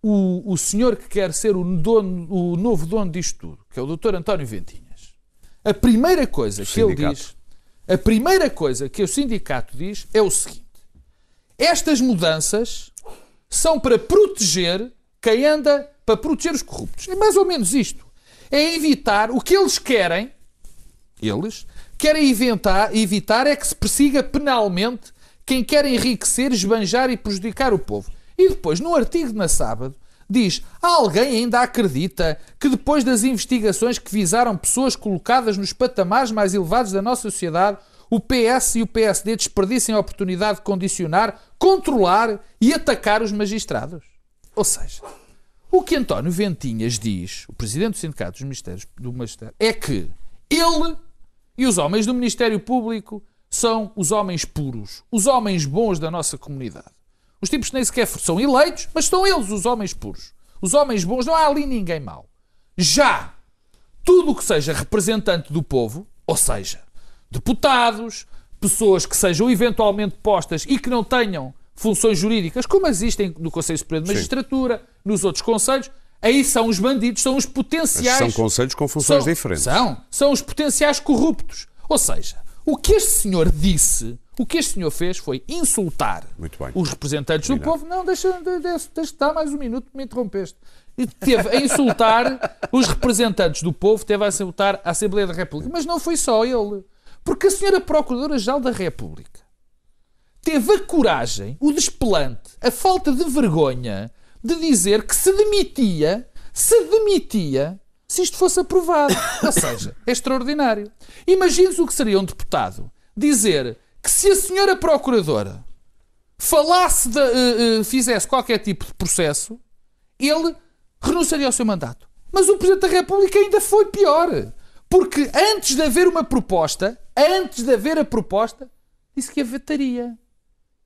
o, o senhor que quer ser o, dono, o novo dono disto tudo, que é o Dr. António Ventinhas? A primeira coisa que ele sindicato. diz, a primeira coisa que o sindicato diz é o seguinte: estas mudanças são para proteger quem anda, para proteger os corruptos. É mais ou menos isto. É evitar o que eles querem, eles, querem evitar, evitar é que se persiga penalmente quem quer enriquecer, esbanjar e prejudicar o povo. E depois, no artigo de na sábado, diz: alguém ainda acredita que depois das investigações que visaram pessoas colocadas nos patamares mais elevados da nossa sociedade, o PS e o PSD desperdicem a oportunidade de condicionar, controlar e atacar os magistrados? Ou seja, o que António Ventinhas diz, o presidente do Sindicato dos Ministérios do Magistério, é que ele e os homens do Ministério Público são os homens puros, os homens bons da nossa comunidade. Os tipos que nem sequer são eleitos, mas são eles os homens puros. Os homens bons, não há ali ninguém mau. Já tudo o que seja representante do povo, ou seja, deputados, pessoas que sejam eventualmente postas e que não tenham funções jurídicas, como existem no Conselho Superior de Sim. Magistratura, nos outros conselhos, aí são os bandidos, são os Mas potenciais. são conselhos com funções São- diferentes. São, são os potenciais corruptos. Ou seja, o que este senhor disse, o que este senhor fez foi insultar os representantes do Combinado. povo. Não, deixa, de- deixa, deixa dar mais um minuto, me interrompeste. E teve a insultar os representantes do povo, teve a insultar a Assembleia da República. Mas não foi só ele. Porque a senhora Procuradora-Geral da República teve a coragem, o desplante, a falta de vergonha de dizer que se demitia, se demitia, se isto fosse aprovado. Ou seja, é extraordinário. Imagine-se o que seria um deputado dizer que se a senhora Procuradora falasse, de, eh, eh, fizesse qualquer tipo de processo, ele renunciaria ao seu mandato. Mas o Presidente da República ainda foi pior. Porque antes de haver uma proposta, antes de haver a proposta, disse que a vetaria.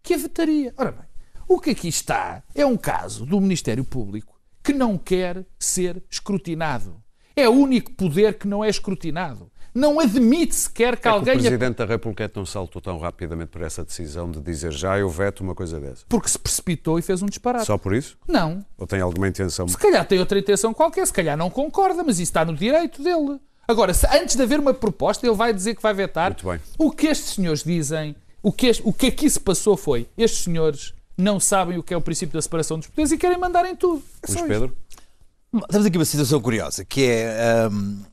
Que a vetaria. Ora bem, o que aqui está é um caso do Ministério Público que não quer ser escrutinado. É o único poder que não é escrutinado. Não admite sequer que É que o alguém. Presidente da República não saltou tão rapidamente por essa decisão de dizer já eu veto uma coisa dessa. Porque se precipitou e fez um disparate. Só por isso? Não. Ou tem alguma intenção? Se calhar tem outra intenção qualquer, se calhar não concorda, mas isso está no direito dele. Agora, se antes de haver uma proposta, ele vai dizer que vai vetar. Muito bem. O que estes senhores dizem, o que, este- o que aqui se passou foi: estes senhores não sabem o que é o princípio da separação dos poderes e querem mandar em tudo. É Luís. Pedro? Temos aqui uma situação curiosa, que é. hum,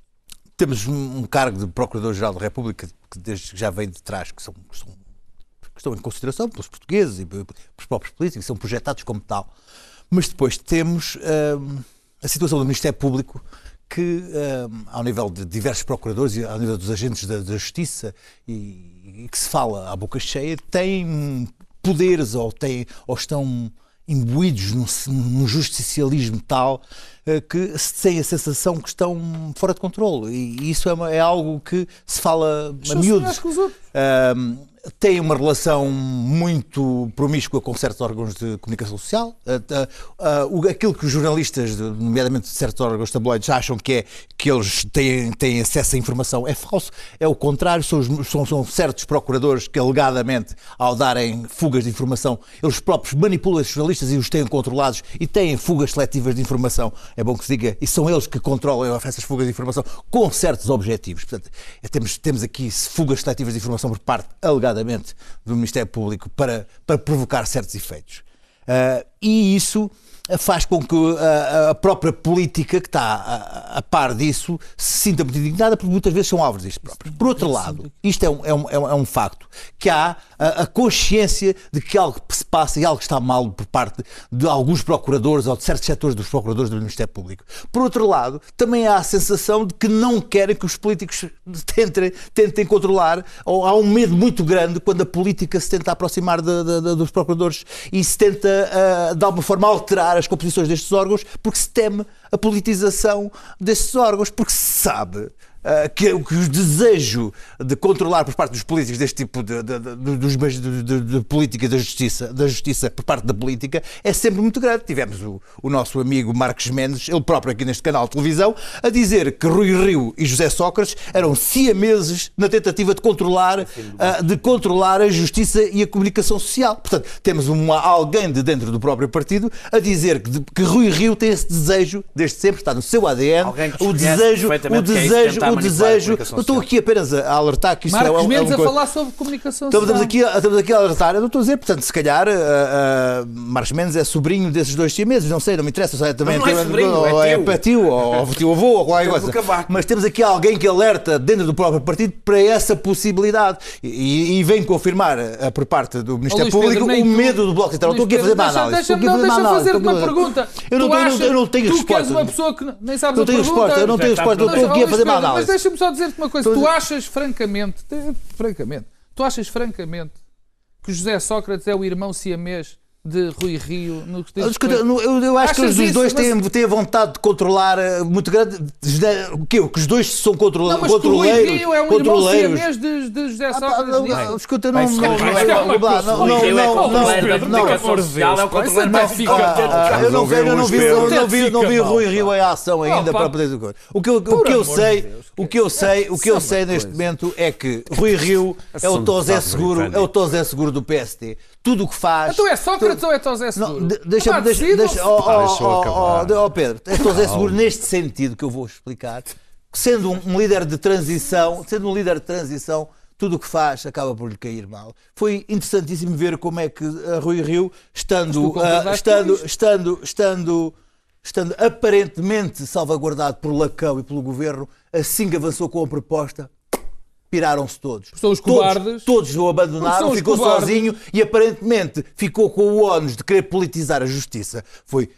temos um cargo de Procurador-Geral da República que desde que já vem de trás, que, são, que são- que estão em consideração pelos portugueses e pe- pelos próprios políticos, são projetados como tal. Mas depois temos hum, a situação do Ministério Público, que, hum, ao nível de diversos procuradores e ao nível dos agentes da, da justiça, e, e que se fala à boca cheia, tem poderes ou, têm, ou estão imbuídos num, num justicialismo tal que se tem a sensação que estão fora de controle. E isso é, uma- é algo que se fala a miúdos. que. Ahm, tem uma relação muito promíscua com certos órgãos de comunicação social. Ah, ah, o- aquilo que os jornalistas, nomeadamente de certos órgãos tabloides, acham que é que eles têm, têm acesso à informação é falso. É o contrário. São, os- são- são certos procuradores que, alegadamente, ao darem fugas de informação, eles próprios manipulam esses jornalistas e os têm controlados e têm fugas seletivas de informação. É bom que se diga. E são eles que controlam essas fugas de informação com certos objetivos. Portanto, é- temos, temos aqui fugas seletivas de informação por parte, alegadamente, do Ministério Público para, para provocar certos efeitos. Ah, e isso faz com que a, a própria política que está a, a par disso se sinta muito indignada porque muitas vezes são alvos disto próprios. Por outro lado, isto é um, é um, é um, é um facto, que há a, a consciência de que algo se passa e algo está mal por parte de alguns procuradores ou de certos setores dos procuradores do Ministério Público. Por outro lado, também há a sensação de que não querem que os políticos tentem, tentem controlar, ou há um medo muito grande quando a política se tenta aproximar de- de- de- dos procuradores e se tenta, ah, de alguma forma, alterar as composições destes órgãos, porque se teme a politização destes órgãos, porque se sabe. Ah, que, que o desejo de controlar por parte dos políticos deste tipo de, de- de- de, política da justiça, da justiça por parte da política é sempre muito grande. Tivemos o, o nosso amigo Marcos Mendes, ele próprio aqui neste canal de televisão, a dizer que Rui Rio e José Sócrates eram siameses na tentativa de controlar, ah, de controlar a justiça e a comunicação social. Portanto, temos uma, alguém de dentro do próprio partido a dizer que, que Rui Rio tem esse desejo, desde sempre, está no seu ADN, o desejo, o é desejo, desejo. Eu estou aqui apenas a alertar que isso é, Marcos um- é Mendes um a coisa- falar sobre comunicação Estamos, social. estamos, aqui, estamos aqui a alertar. Eu não estou a dizer, portanto, se calhar uh, uh, Marcos Mendes é sobrinho desses dois siameses, não sei, não me interessa. Sei, também Mas não é sobrinho, ou é é, tio. tio, ou, ou tio avô, ou qualquer É coisa. Mas temos aqui alguém que alerta dentro do próprio partido para essa possibilidade e, e vem confirmar uh, por parte do Ministério Pedro, Público nem o tu- medo do Bloco Central. Estou aqui a fazer Pedro, uma análise. Estou Deixa-me aqui a fazer não, uma análise. pergunta. Eu não tenho- não- não tenho Tu que és resposta. uma pessoa que não- nem sabes Não a pergunta. resposta, eu não tenho resposta. Eu estou aqui a fazer uma Pedro, Mas deixa-me só dizer-te uma coisa. Estou a Tu dizer- achas francamente, te- francamente, tu achas francamente que José Sócrates é o irmão siamês de Rui Rio no que diz Eu, respeito- eu, eu- acho que Achas os dos isso? dois Mas- têm, têm a vontade de controlar eh, muito grande. O quê? Que os dois são controla Não, mas que o Rui controleiros. Rio é um irmão controleiros. siamês de, de José Ah, Sócrates. não, não, Escuta, não, não, não, não, é não, não, não, é não, da não, não, é não, Ah, ah, eu Vamos não vi, eu não eu não vi, não vi Fica Rui mal, Rio em ação ainda pá. para poder dizer coisa. O que eu, o Por que eu amor de sei, o que eu sei, o que eu é sei uma neste momento é que Rui Rio é o deputados seguro, é o. Tosé seguro do PST. Tudo o que faz. Então é Sócrates ou é Tosé Não, Seguro? de- deixa, Epá, deixa, deixa, oh, oh, Deixa eu oh, oh, oh, Pedro, é Tosé seguro neste sentido que eu vou explicar. Sendo um, um líder de transição, sendo um líder de transição, tudo o que faz acaba por lhe cair mal. Foi interessantíssimo ver como é que a Rui Rio, estando, tu ah, com estando, estando, estando, estando aparentemente salvaguardado por Lacão e pelo governo, assim que avançou com a proposta, piraram-se todos. São os Todos- cobardes. Todos, o Porque abandonaram, ficou cobardes. sozinho e aparentemente ficou com o ónus de querer politizar a justiça. Foi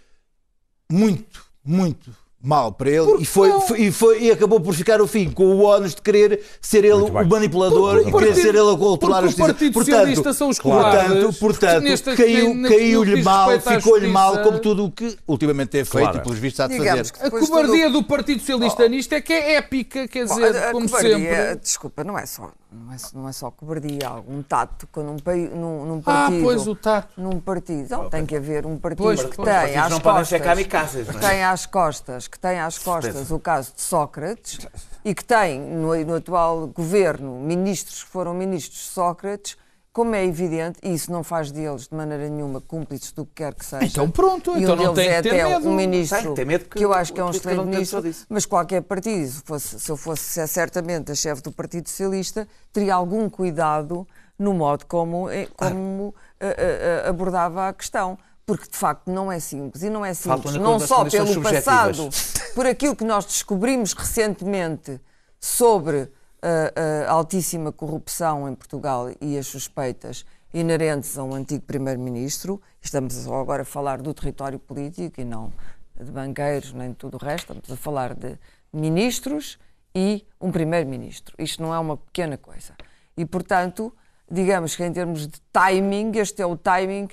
muito, muito mal para ele Porque e, foi, foi- e, foi- e acabou por ficar o fim com o ónus de querer ser ele o manipulador Porque e querer partido- ser ele a controlar a porque o justiça. Socialista são os portanto, portanto Nesta- caiu, caiu-lhe mal, ficou-lhe mal como tudo o que ultimamente tem feito Claro. e pelos vistos há de Digamos fazer. A cobardia do Partido Socialista Oh. nisto é que é épica, quer Bom, dizer, a- a como cobardia, sempre. Desculpa, não é só, não é, não é só cobardia, há algum tato quando um, pai- num, num Ah, partido. pois o tato. Num partido. Não, tem que haver um partido Pois, que pois, tem às não podem ser costas. kamikazes, não é? Que tem às costas, que tem às costas o caso de Sócrates e que tem no, no atual governo ministros que foram ministros de Sócrates, como é evidente, e isso não faz deles de maneira nenhuma cúmplices do que quer que seja. Então pronto, E então um não deles tem é que ter até medo. um ministro Tem, tem medo que que eu acho que é um excelente ministro, mas qualquer partido, se, fosse- se eu fosse certamente a chefe do Partido Socialista, teria algum cuidado no modo como, eh, como eh, eh, abordava a questão. Porque de facto não é simples. E não é simples não só pelo passado, por aquilo que nós descobrimos recentemente sobre a, a altíssima corrupção em Portugal e as suspeitas inerentes a um antigo primeiro-ministro. Estamos só agora a falar do território político e não de banqueiros nem de tudo o resto. Estamos a falar de ministros e um primeiro-ministro. Isto não é uma pequena coisa. E, portanto, digamos que em termos de timing, este é o timing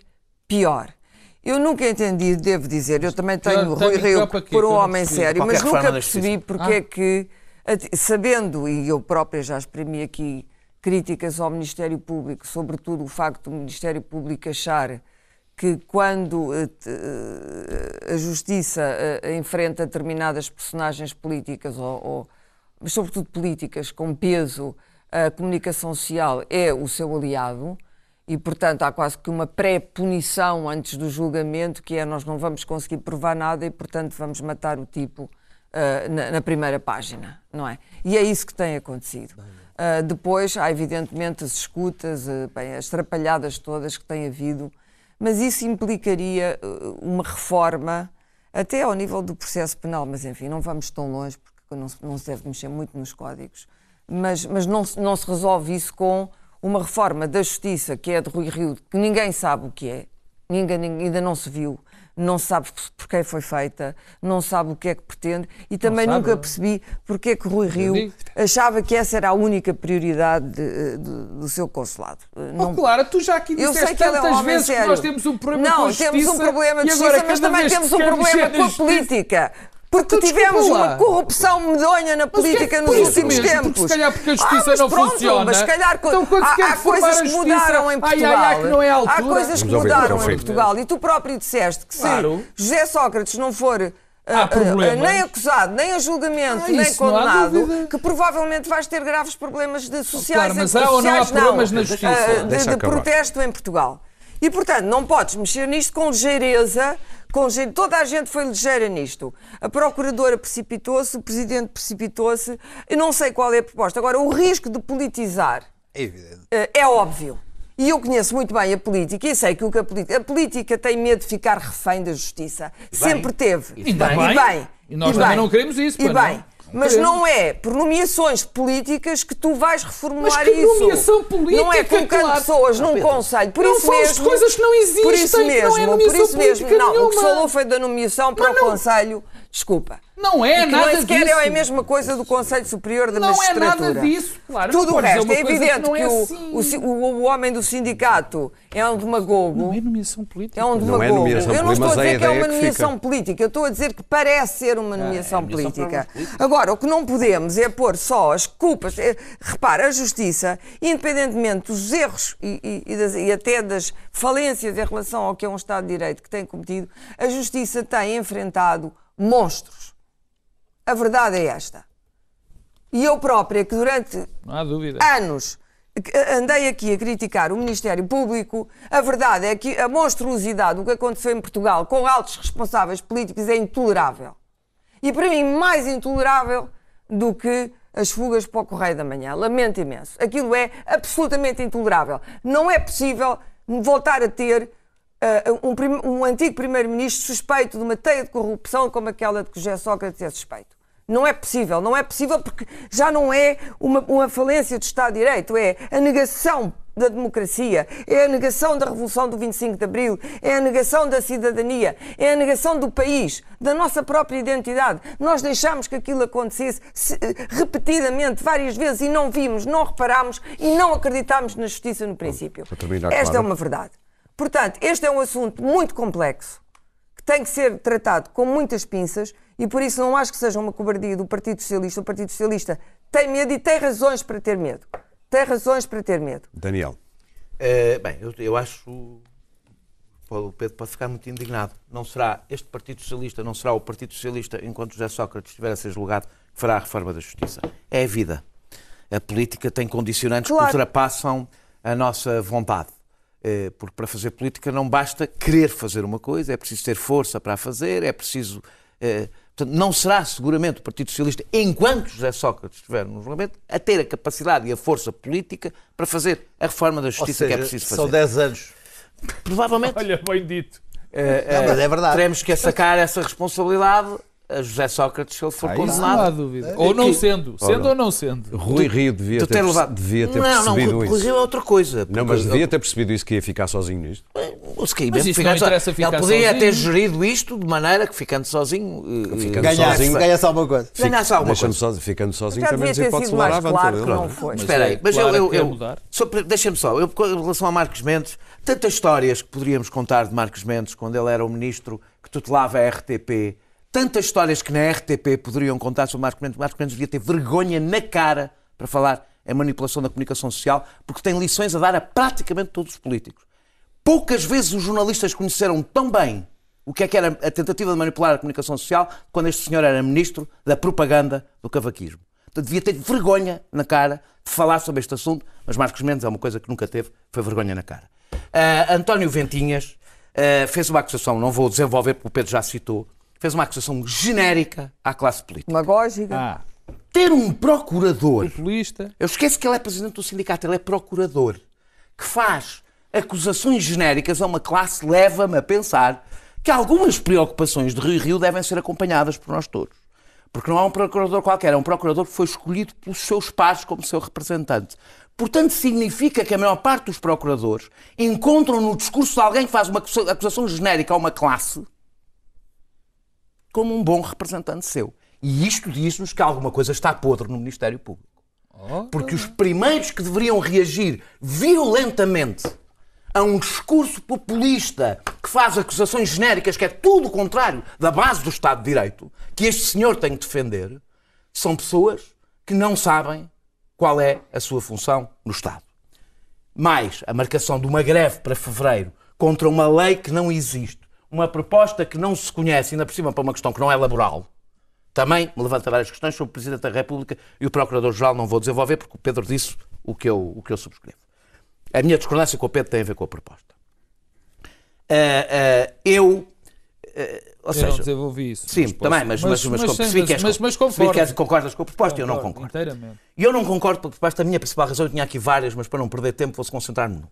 pior. Eu nunca entendi, devo dizer, eu também tenho o Pior Rui Rio por um Que homem sério, mas nunca percebi porque é que, ati- sabendo, e eu própria já exprimi aqui críticas ao Ministério Público, sobretudo o facto do Ministério Público achar que quando eh, eh, a Justiça eh, enfrenta determinadas personagens políticas, ou, ou- mas sobretudo políticas, com peso, a comunicação social é o seu aliado e, portanto, há quase que uma pré-punição antes do julgamento, que é nós não vamos conseguir provar nada e, portanto, vamos matar o tipo ah, na, na primeira página, não é? E é isso que tem acontecido. Ah, depois, há evidentemente as escutas, ah, bem, as trapalhadas todas que tem havido, mas isso implicaria uma reforma até ao nível do processo penal, mas enfim, não vamos tão longe, porque não se, não se deve mexer muito nos códigos. Mas, mas não, se- não se resolve isso com uma reforma da justiça, que é de Rui Rio, que ninguém sabe o que é, ninguém- ainda não se viu, não sabe por quem foi feita, não sabe o que é que pretende, e também sabe, nunca não é? percebi porque é que Rui Rio achava que essa era a única prioridade de- de- do seu consulado. Oh, claro, tu já aqui Eu disseste que é um tantas homem vezes que sério. nós temos um problema não, com a justiça. temos um problema de justiça, mas também temos que um problema com a política. Porque Então, tivemos desculpa uma corrupção medonha na é política nos últimos mesmo? tempos. Porque se calhar porque a justiça mas não pronto, funciona. Mas se calhar Então, quando se há, quer há coisas que mudaram em ai, Portugal. ai, ai, que não é a Há coisas que mudaram em. Portugal. E tu próprio disseste que se Claro. José Sócrates não for ah, Há ah, problemas. nem acusado, nem a julgamento, Ah, nem não condenado, que provavelmente vais ter graves problemas de sociais. Claro, mas em- há ou não há sociais, problemas na justiça? ah, de- de protesto em Portugal. E, portanto, não podes mexer nisto com ligeireza. Com Toda a gente foi ligeira nisto. A Procuradora precipitou-se, o Presidente precipitou-se. Eu não sei qual é a proposta. Agora, o risco de politizar É evidente. eh, é óbvio. E eu conheço muito bem a política e sei que o que a política, a política tem medo de ficar refém da justiça. Sempre teve. E Ainda bem. bem. E bem. E nós e também bem. não queremos isso, E bem. Não Mas não é por nomeações políticas que tu vais reformular Mas que isso. nomeação política, Não é colocando claro. pessoas num Pedro, conselho. Por não isso mesmo, coisas que não existem, Por isso que não é mesmo, por isso mesmo. Não, o que falou foi da nomeação para Mas o não- conselho. Desculpa. Não é E que nada disso. é a mesma coisa do Conselho Superior da Não é Magistratura. nada disso, claro. Tudo Não o resto. É uma evidente não que, é o, assim. o, o- o homem do sindicato é um demagogo. Não é nomeação política. É um Não demagogo. é nomeação eu não política, estou a mas é a dizer que é uma ideia que nomeação fica. política, eu estou a dizer que parece ser uma nomeação, nomeação política. política. Agora, o que não podemos é pôr só as culpas. é- repara, a justiça, independentemente dos erros e, e- e das- e até das falências em relação ao que é um Estado de Direito que tem cometido, a justiça tem enfrentado monstros. A verdade é esta. E eu própria, que durante anos que andei aqui a criticar o Ministério Público, a verdade é que a monstruosidade do que aconteceu em Portugal com altos responsáveis políticos é intolerável. E para mim, mais intolerável do que as fugas para o Correio da Manhã. Lamento imenso. Aquilo é absolutamente intolerável. Não é possível voltar a ter ah, um, prim- um antigo primeiro-ministro suspeito de uma teia de corrupção como aquela de que José Sócrates é suspeito. Não é possível, não é possível porque já não é uma, uma falência do Estado de Direito, é a negação da democracia, é a negação da Revolução do 25 de Abril, é a negação da cidadania, é a negação do país, da nossa própria identidade. Nós deixámos que aquilo acontecesse se- repetidamente, várias vezes, e não vimos, não reparámos e não acreditámos na justiça no princípio. Terminar, Esta Clara. é uma verdade. Portanto, este é um assunto muito complexo que tem que ser tratado com muitas pinças e por isso não acho que seja uma cobardia do Partido Socialista. O Partido Socialista tem medo e tem razões para ter medo. Tem razões para ter medo. Daniel. Eh, bem, eu, eu acho. O Pedro pode ficar muito indignado. Não será este Partido Socialista, não será o Partido Socialista, enquanto José Sócrates estiver a ser julgado, que fará a reforma da justiça. É a vida. A política tem condicionantes Claro. que ultrapassam a nossa vontade. Eh, Porque para fazer política não basta querer fazer uma coisa, é preciso ter força para a fazer, é preciso. eh, Portanto, não será seguramente o Partido Socialista, enquanto José Sócrates estiver no julgamento, a ter a capacidade e a força política para fazer a reforma da Ou justiça que é seja, preciso fazer. são 10 anos. Provavelmente Olha, bem dito. eh, Não, eh, mas é verdade. teremos que sacar essa responsabilidade a José Sócrates se ele for Ah, isso não há condenado. dúvida. Ou não sendo. Sendo Ora. ou não sendo. Rui Rio devia Tu ter, ter levado- devia ter não, não, percebido Rui isso. Rio é outra coisa. Não, mas devia ter percebido isso que ia ficar sozinho nisto. O Mas mesmo não só- interessa ficar Ele podia sozinho. ter gerido isto de maneira que ficando sozinho. eh, Ficando eh, Ganhasse, sozinho. ganhasse alguma coisa. ganhasse alguma coisa. sozinho, ficando sozinho Já também nos mais à claro aventura que não foi. Mas Espera aí, é mas claro eu, eu, eu deixa-me só, eu, em relação a Marcos Mendes, tantas histórias que poderíamos contar de Marcos Mendes quando ele era o ministro que tutelava a RTP, tantas histórias que na RTP poderiam contar sobre Marcos Mendes. Marcos Mendes devia ter vergonha na cara para falar em manipulação da comunicação social, porque tem lições a dar a praticamente todos os políticos. Poucas vezes os jornalistas conheceram tão bem o que é que era a tentativa de manipular a comunicação social quando este senhor era ministro da propaganda do cavaquismo. Portanto, devia ter vergonha na cara de falar sobre este assunto, mas Marcos Mendes é uma coisa que nunca teve, foi vergonha na cara. Ah, António Ventinhas ah, fez uma acusação, não vou desenvolver porque o Pedro já citou, fez uma acusação genérica à classe política. Demagógica. Ah, Ter um procurador populista. eu esqueço que ele é presidente do sindicato, ele é procurador, que faz acusações genéricas a uma classe, leva-me a pensar que algumas preocupações de Rio Rio devem ser acompanhadas por nós todos. Porque não é um procurador qualquer, é um procurador que foi escolhido pelos seus pares como seu representante. Portanto, significa que a maior parte dos procuradores encontram no discurso de alguém que faz uma acusa- acusação genérica a uma classe como um bom representante seu. E isto diz-nos que alguma coisa está podre no Ministério Público. Porque os primeiros que deveriam reagir violentamente a um discurso populista que faz acusações genéricas, que é tudo o contrário da base do Estado de Direito, que este senhor tem que defender, são pessoas que não sabem qual é a sua função no Estado. Mais a marcação de uma greve para fevereiro contra uma lei que não existe, uma proposta que não se conhece, ainda por cima para uma questão que não é laboral, também me levanta várias questões sobre o Presidente da República e o Procurador-Geral não vou desenvolver porque o Pedro disse o que eu, o que eu subscrevo. A minha discordância com o Pedro tem a ver com a proposta. Ah, ah, eu. ah, ou Eu não seja, desenvolvi isso. sim, mas também, mas, mas, mas, mas, mas, mas concordo. concordas com a proposta e eu não concordo. E eu não concordo com a proposta. A minha principal razão, eu tinha aqui várias, mas para não perder tempo vou-se concentrar numa.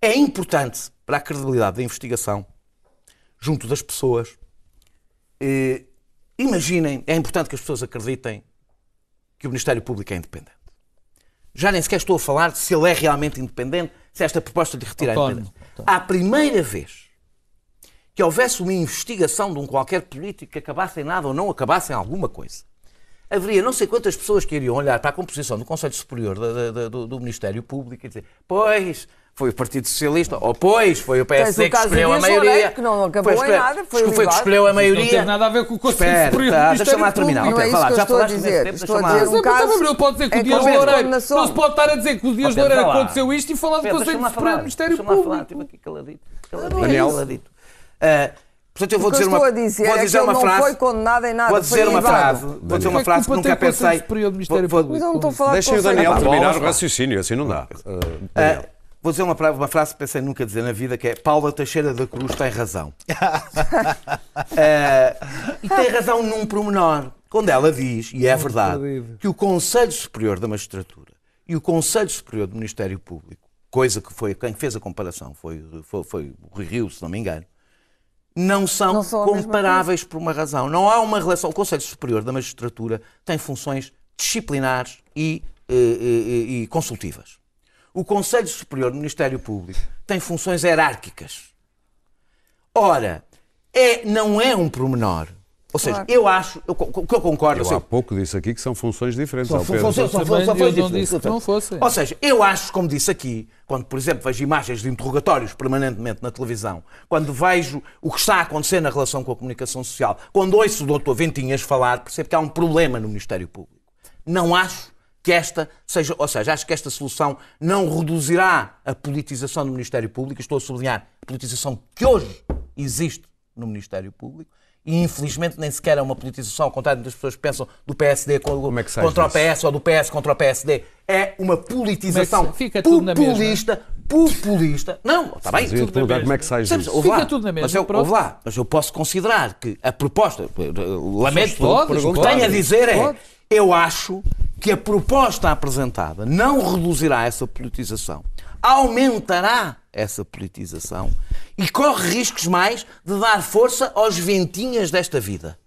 É importante para a credibilidade da investigação, junto das pessoas, eh, imaginem, é importante que as pessoas acreditem que o Ministério Público é independente. Já nem sequer estou a falar de se ele é realmente independente, se esta proposta lhe retira a Autónomo. independência. À primeira vez que houvesse uma investigação de um qualquer político que acabasse em nada ou não acabasse em alguma coisa, haveria não sei quantas pessoas que iriam olhar para a composição do Conselho Superior da- do, do Ministério Público e dizer: Pois, foi o Partido Socialista, ou pois, foi o PSD o que escolheu a maioria. Que não acabou em escolher- nada, foi foi que ligado. escolheu a Não maioria. teve nada a ver com o Conselho Espera, Superior tá, deixa-me lá terminar. Público. Não é lá, que eu já estou a dizer. tempo, Estou a deixa-me lá- dizer um caso mas, pode dizer que é o Dias Loureiro. Não se pode estar a dizer que o Dias Loureiro aconteceu isto e falar do Conselho Superior do Ministério deixa-me lá falar, Público. estive aqui caladito. caladito, Daniel. caladito. Ah, portanto, eu vou O que eu dizer estou uma, a dizer vou é que dizer ele uma não frase. foi condenado em nada. Vou foi dizer uma frase. Vou dizer uma Porque frase que nunca tem pensei. Superior do Ministério Vou- vou- Mas eu não estou a falar de Deixem o. Daniel terminar o raciocínio, assim não dá. Uh, Daniel. Vou dizer uma, uma frase que pensei nunca dizer na vida, que é Paula Teixeira da Cruz tem razão. Ah, e tem razão num promenor, quando ela diz, e é verdade, que o Conselho Superior da Magistratura e o Conselho Superior do Ministério Público, coisa que foi, quem fez a comparação foi, foi, foi o Rui Rio, se não me engano, não são, Não são comparáveis por uma razão. Não há uma relação. O Conselho Superior da Magistratura tem funções disciplinares e, eh, eh, e consultivas. O Conselho Superior do Ministério Público tem funções hierárquicas. Ora, é, não é um promenor. Ou seja, Claro. eu acho, o que eu concordo, Eu sei, há pouco disse aqui que são funções diferentes. são ao Pedro. funções- são funções diferentes. que não fossem. Ou seja, eu acho, como disse aqui, quando, por exemplo, vejo imagens de interrogatórios permanentemente na televisão, quando vejo o que está a acontecer na relação com a comunicação social, quando ouço o doutor Ventinhas falar, percebo que há um problema no Ministério Público. Não acho que esta seja, ou seja, acho que esta solução não reduzirá a politização do Ministério Público, estou a sublinhar a politização que hoje existe no Ministério Público, e infelizmente nem sequer é uma politização, ao contrário das pessoas que pensam do PSD co- Como é contra o? PS ou do PS contra o PSD, é uma politização é fica tudo populista, populista. Não, está bem, tudo perguntar bem. como é que sais Sabes, Fica lá, tudo na mesma, Mas eu, ouve lá, mas eu posso considerar que a proposta, lamento Podes, o que tenho a dizer é, eu acho que a proposta apresentada não reduzirá essa politização, aumentará essa politização e corre riscos mais de dar força aos ventinhas desta vida.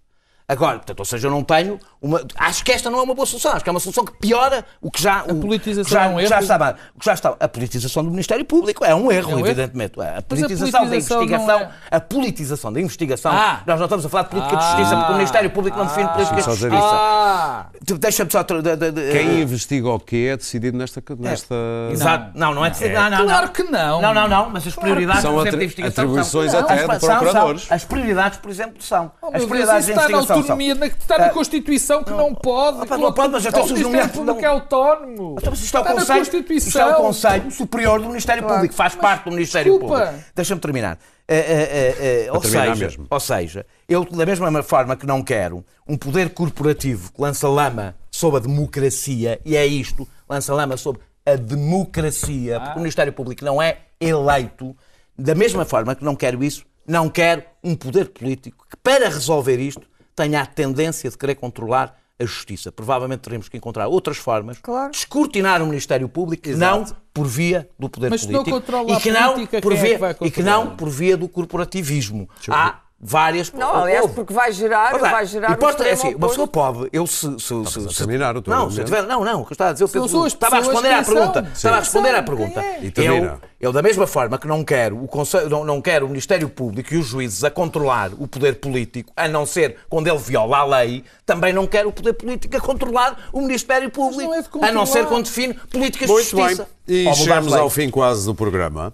Agora, portanto, ou seja, eu não tenho uma. Acho que esta não é uma boa solução. Acho que é uma solução que piora o que já. A politização já, é um já erro? estava, o que já estava. A politização do Ministério Público é um erro, É um erro? evidentemente. A Mas a politização, politização da investigação. é- A politização da investigação. Ah. Nós não estamos a falar de política de Ah. justiça, porque o Ministério Público não define política de justiça. Ah! Deixa-me só. de- de- de- Quem investiga o quê é decidido nesta. nesta... Exato. Não, não é de não, não, Claro que não. Não, não, não, mas as prioridades, São por exemplo, da investigação atribuições são... até As- de são- são- procuradores. As prioridades, por exemplo, são. Oh, as meu Deus, prioridades isso está na são... autonomia, está na Constituição que não pode. Opa, não pode, mas os o Ministério Público não- é autónomo. Então, mas isto é o Conselho, isto é Constituição. o Conselho Superior do Ministério Público, faz parte do Ministério desculpa. Público. Deixa-me terminar. Eh, eh, eh, ou, terminar seja, mesmo. ou seja, eu, da mesma forma que não quero um poder corporativo que lança lama sobre a democracia, e é isto, lança lama sobre a democracia, porque o Ministério Público não é eleito, da mesma forma que não quero isso, não quero um poder político que, para resolver isto, tenha a tendência de querer controlar a justiça. Provavelmente teremos que encontrar outras formas Claro. de escrutinar o Ministério Público, não por via do poder Mas político controla a e que não por quem é que via e que não por via do corporativismo. Há várias Não, aliás, Houve. porque vai gerar, lá, vai gerar e o posto- é assim, uma pessoa pode, eu se, se, se, a se- terminar o teu não, se tiver, não, não, o que eu estava a dizer, eu São penso- as estava a pessoas responder à pergunta, são. estava a Sim. responder à pergunta. é? E Eu, termina. eu da mesma forma que não quero o Conselho, não, não quero o Ministério Público e os juízes a controlar o poder político, a não ser quando ele viola a lei, também não quero o poder político a controlar o Ministério Público, não é a não ser quando define políticas Muito de bem. justiça. E Ou mudar chegamos ao fim quase do programa.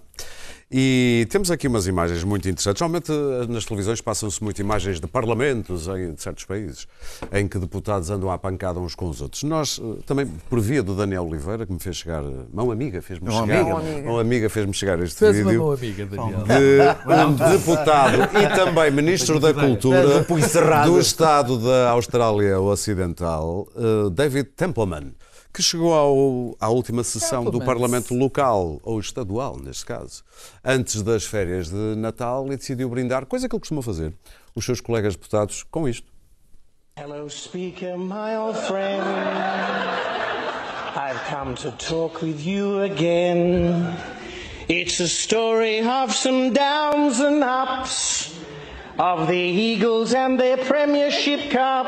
E temos aqui umas imagens muito interessantes. Normalmente eh, nas televisões passam-se muito imagens de parlamentos em certos países, em que deputados andam à pancada uns com os outros. Nós, eh, também por via do Daniel Oliveira, que me fez chegar, eh, mão amiga fez-me chegar, amiga. Mão amiga. mão amiga fez-me chegar este Fez uma vídeo. boa amiga, Daniel. de um deputado e também Ministro da Cultura do Estado da Austrália Ocidental, David Templeman, que chegou ao- à última sessão do Templeman. Parlamento local, ou estadual, neste caso, antes das férias de Natal e decidiu brindar, coisa que ele costuma fazer, os seus colegas deputados com isto. Hello, speaker, my old friend. I've come to talk with you again. It's a story of some downs and ups, of the Eagles and their Premiership Cup,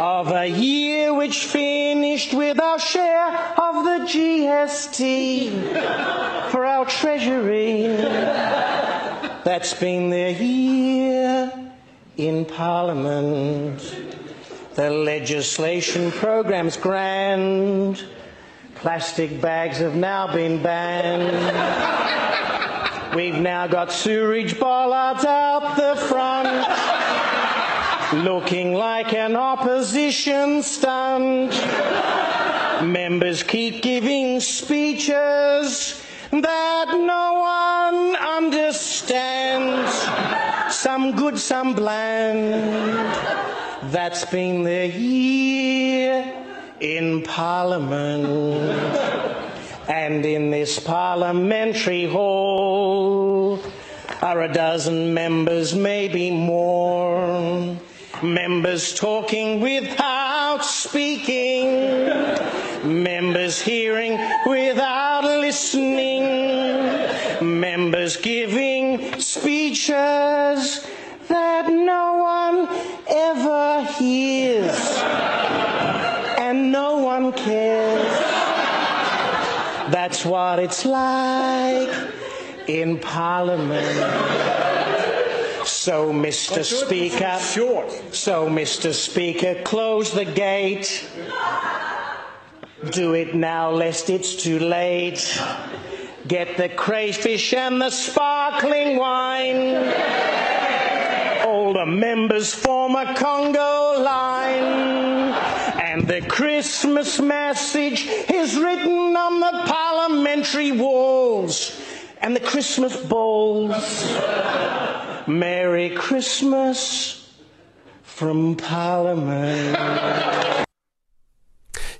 of a year which finished with our share of the GST for our Treasury. that's been there here in Parliament. The legislation program's grand. Plastic bags have now been banned. We've now got sewerage bollards out the front, looking like an opposition stunt. Members keep giving speeches that no one understands. Some good, some bland. That's been the year in Parliament. And in this parliamentary hall are a dozen members, maybe more. Members talking without speaking. Members hearing without listening. Members giving speeches that no one ever hears. And no one cares. That's what it's like in Parliament. So, Mr. Speaker, so, Mr. Speaker, close the gate. Do it now, lest it's too late. Get the crayfish and the sparkling wine. All the members form a Congo line. And the Christmas message is written on the parliamentary walls and the Christmas bowls. Merry Christmas from Parliament.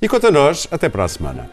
E quanto a nós, até para a semana.